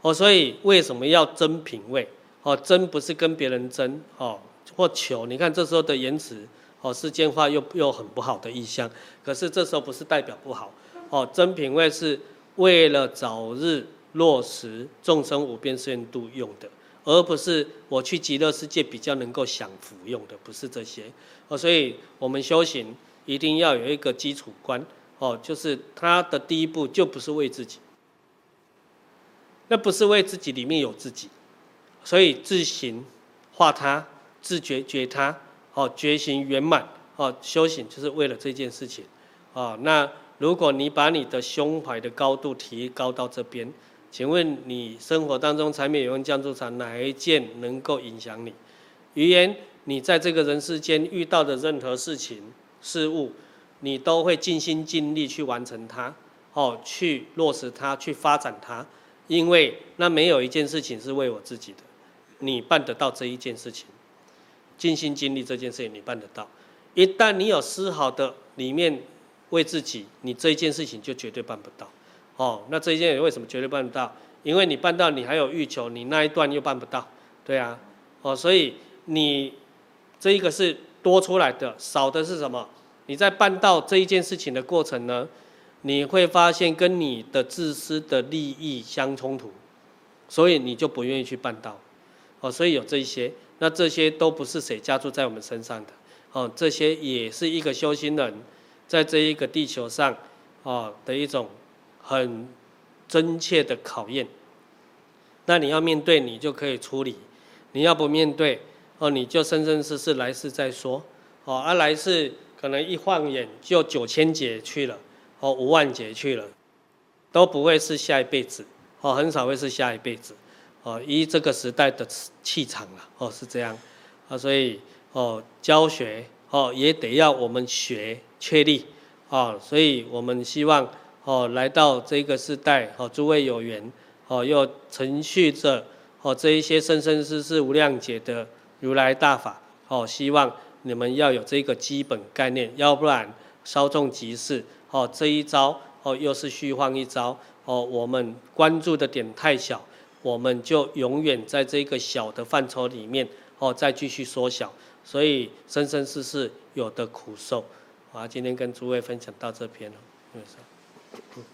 哦，所以为什么要争品位？哦，争不是跟别人争哦，或求。你看这时候的言辞，哦，世间话又又很不好的意象。可是这时候不是代表不好，哦，争品位是为了早日落实众生无边誓愿度用的，而不是我去极乐世界比较能够享福用的，不是这些。哦，所以我们修行一定要有一个基础观，哦，就是他的第一步就不是为自己，那不是为自己，里面有自己，所以自行化他，自觉觉他，哦，觉行圆满，哦，修行就是为了这件事情，哦，那如果你把你的胸怀的高度提高到这边，请问你生活当中柴米油盐酱醋茶哪一件能够影响你？语言，你在这个人世间遇到的任何事情事物，你都会尽心尽力去完成它，哦，去落实它，去发展它，因为那没有一件事情是为我自己的，你办得到这一件事情，尽心尽力这件事情你办得到，一旦你有丝毫的里面为自己，你这一件事情就绝对办不到，哦，那这一件为什么绝对办不到？因为你办到你还有欲求，你那一段又办不到，对啊，哦，所以。你这一个是多出来的，少的是什么？你在办到这一件事情的过程呢，你会发现跟你的自私的利益相冲突，所以你就不愿意去办到。哦，所以有这一些，那这些都不是谁加注在我们身上的。哦，这些也是一个修行人在这一个地球上，哦的一种很真切的考验。那你要面对，你就可以处理；你要不面对。哦，你就生生世世来世再说，哦，啊来世可能一晃眼就九千劫去了，哦，五万劫去了，都不会是下一辈子，哦，很少会是下一辈子，哦，依这个时代的气场了，哦，是这样，啊，所以哦，教学哦也得要我们学确立，哦，所以我们希望哦来到这个时代，哦，诸位有缘，哦，又承续着哦这一些生生世世无量劫的。如来大法，哦，希望你们要有这个基本概念，要不然稍纵即逝，哦，这一招，哦，又是虚晃一招，哦，我们关注的点太小，我们就永远在这个小的范畴里面，哦，再继续缩小，所以生生世世有的苦受。好，今天跟诸位分享到这边了，西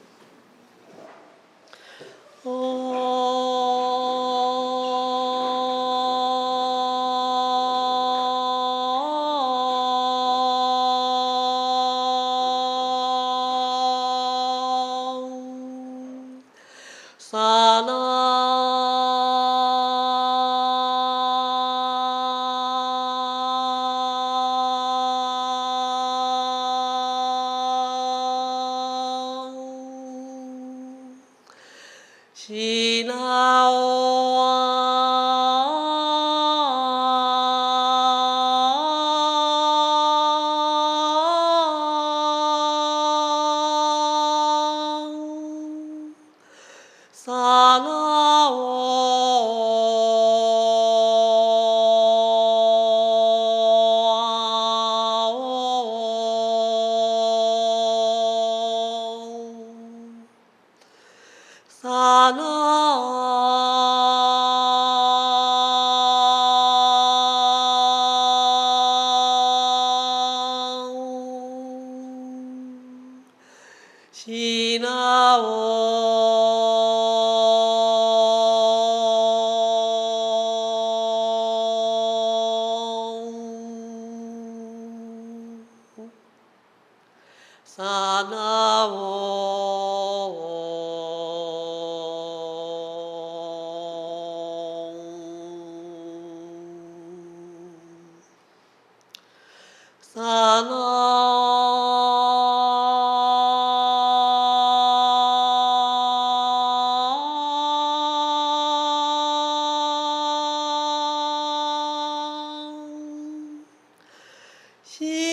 七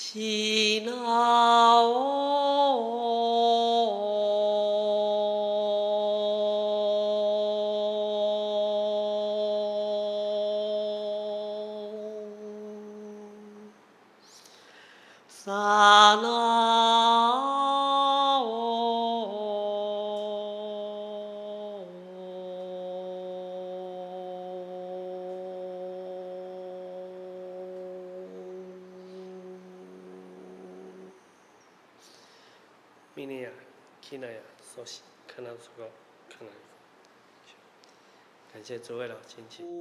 感谢是为了亲戚。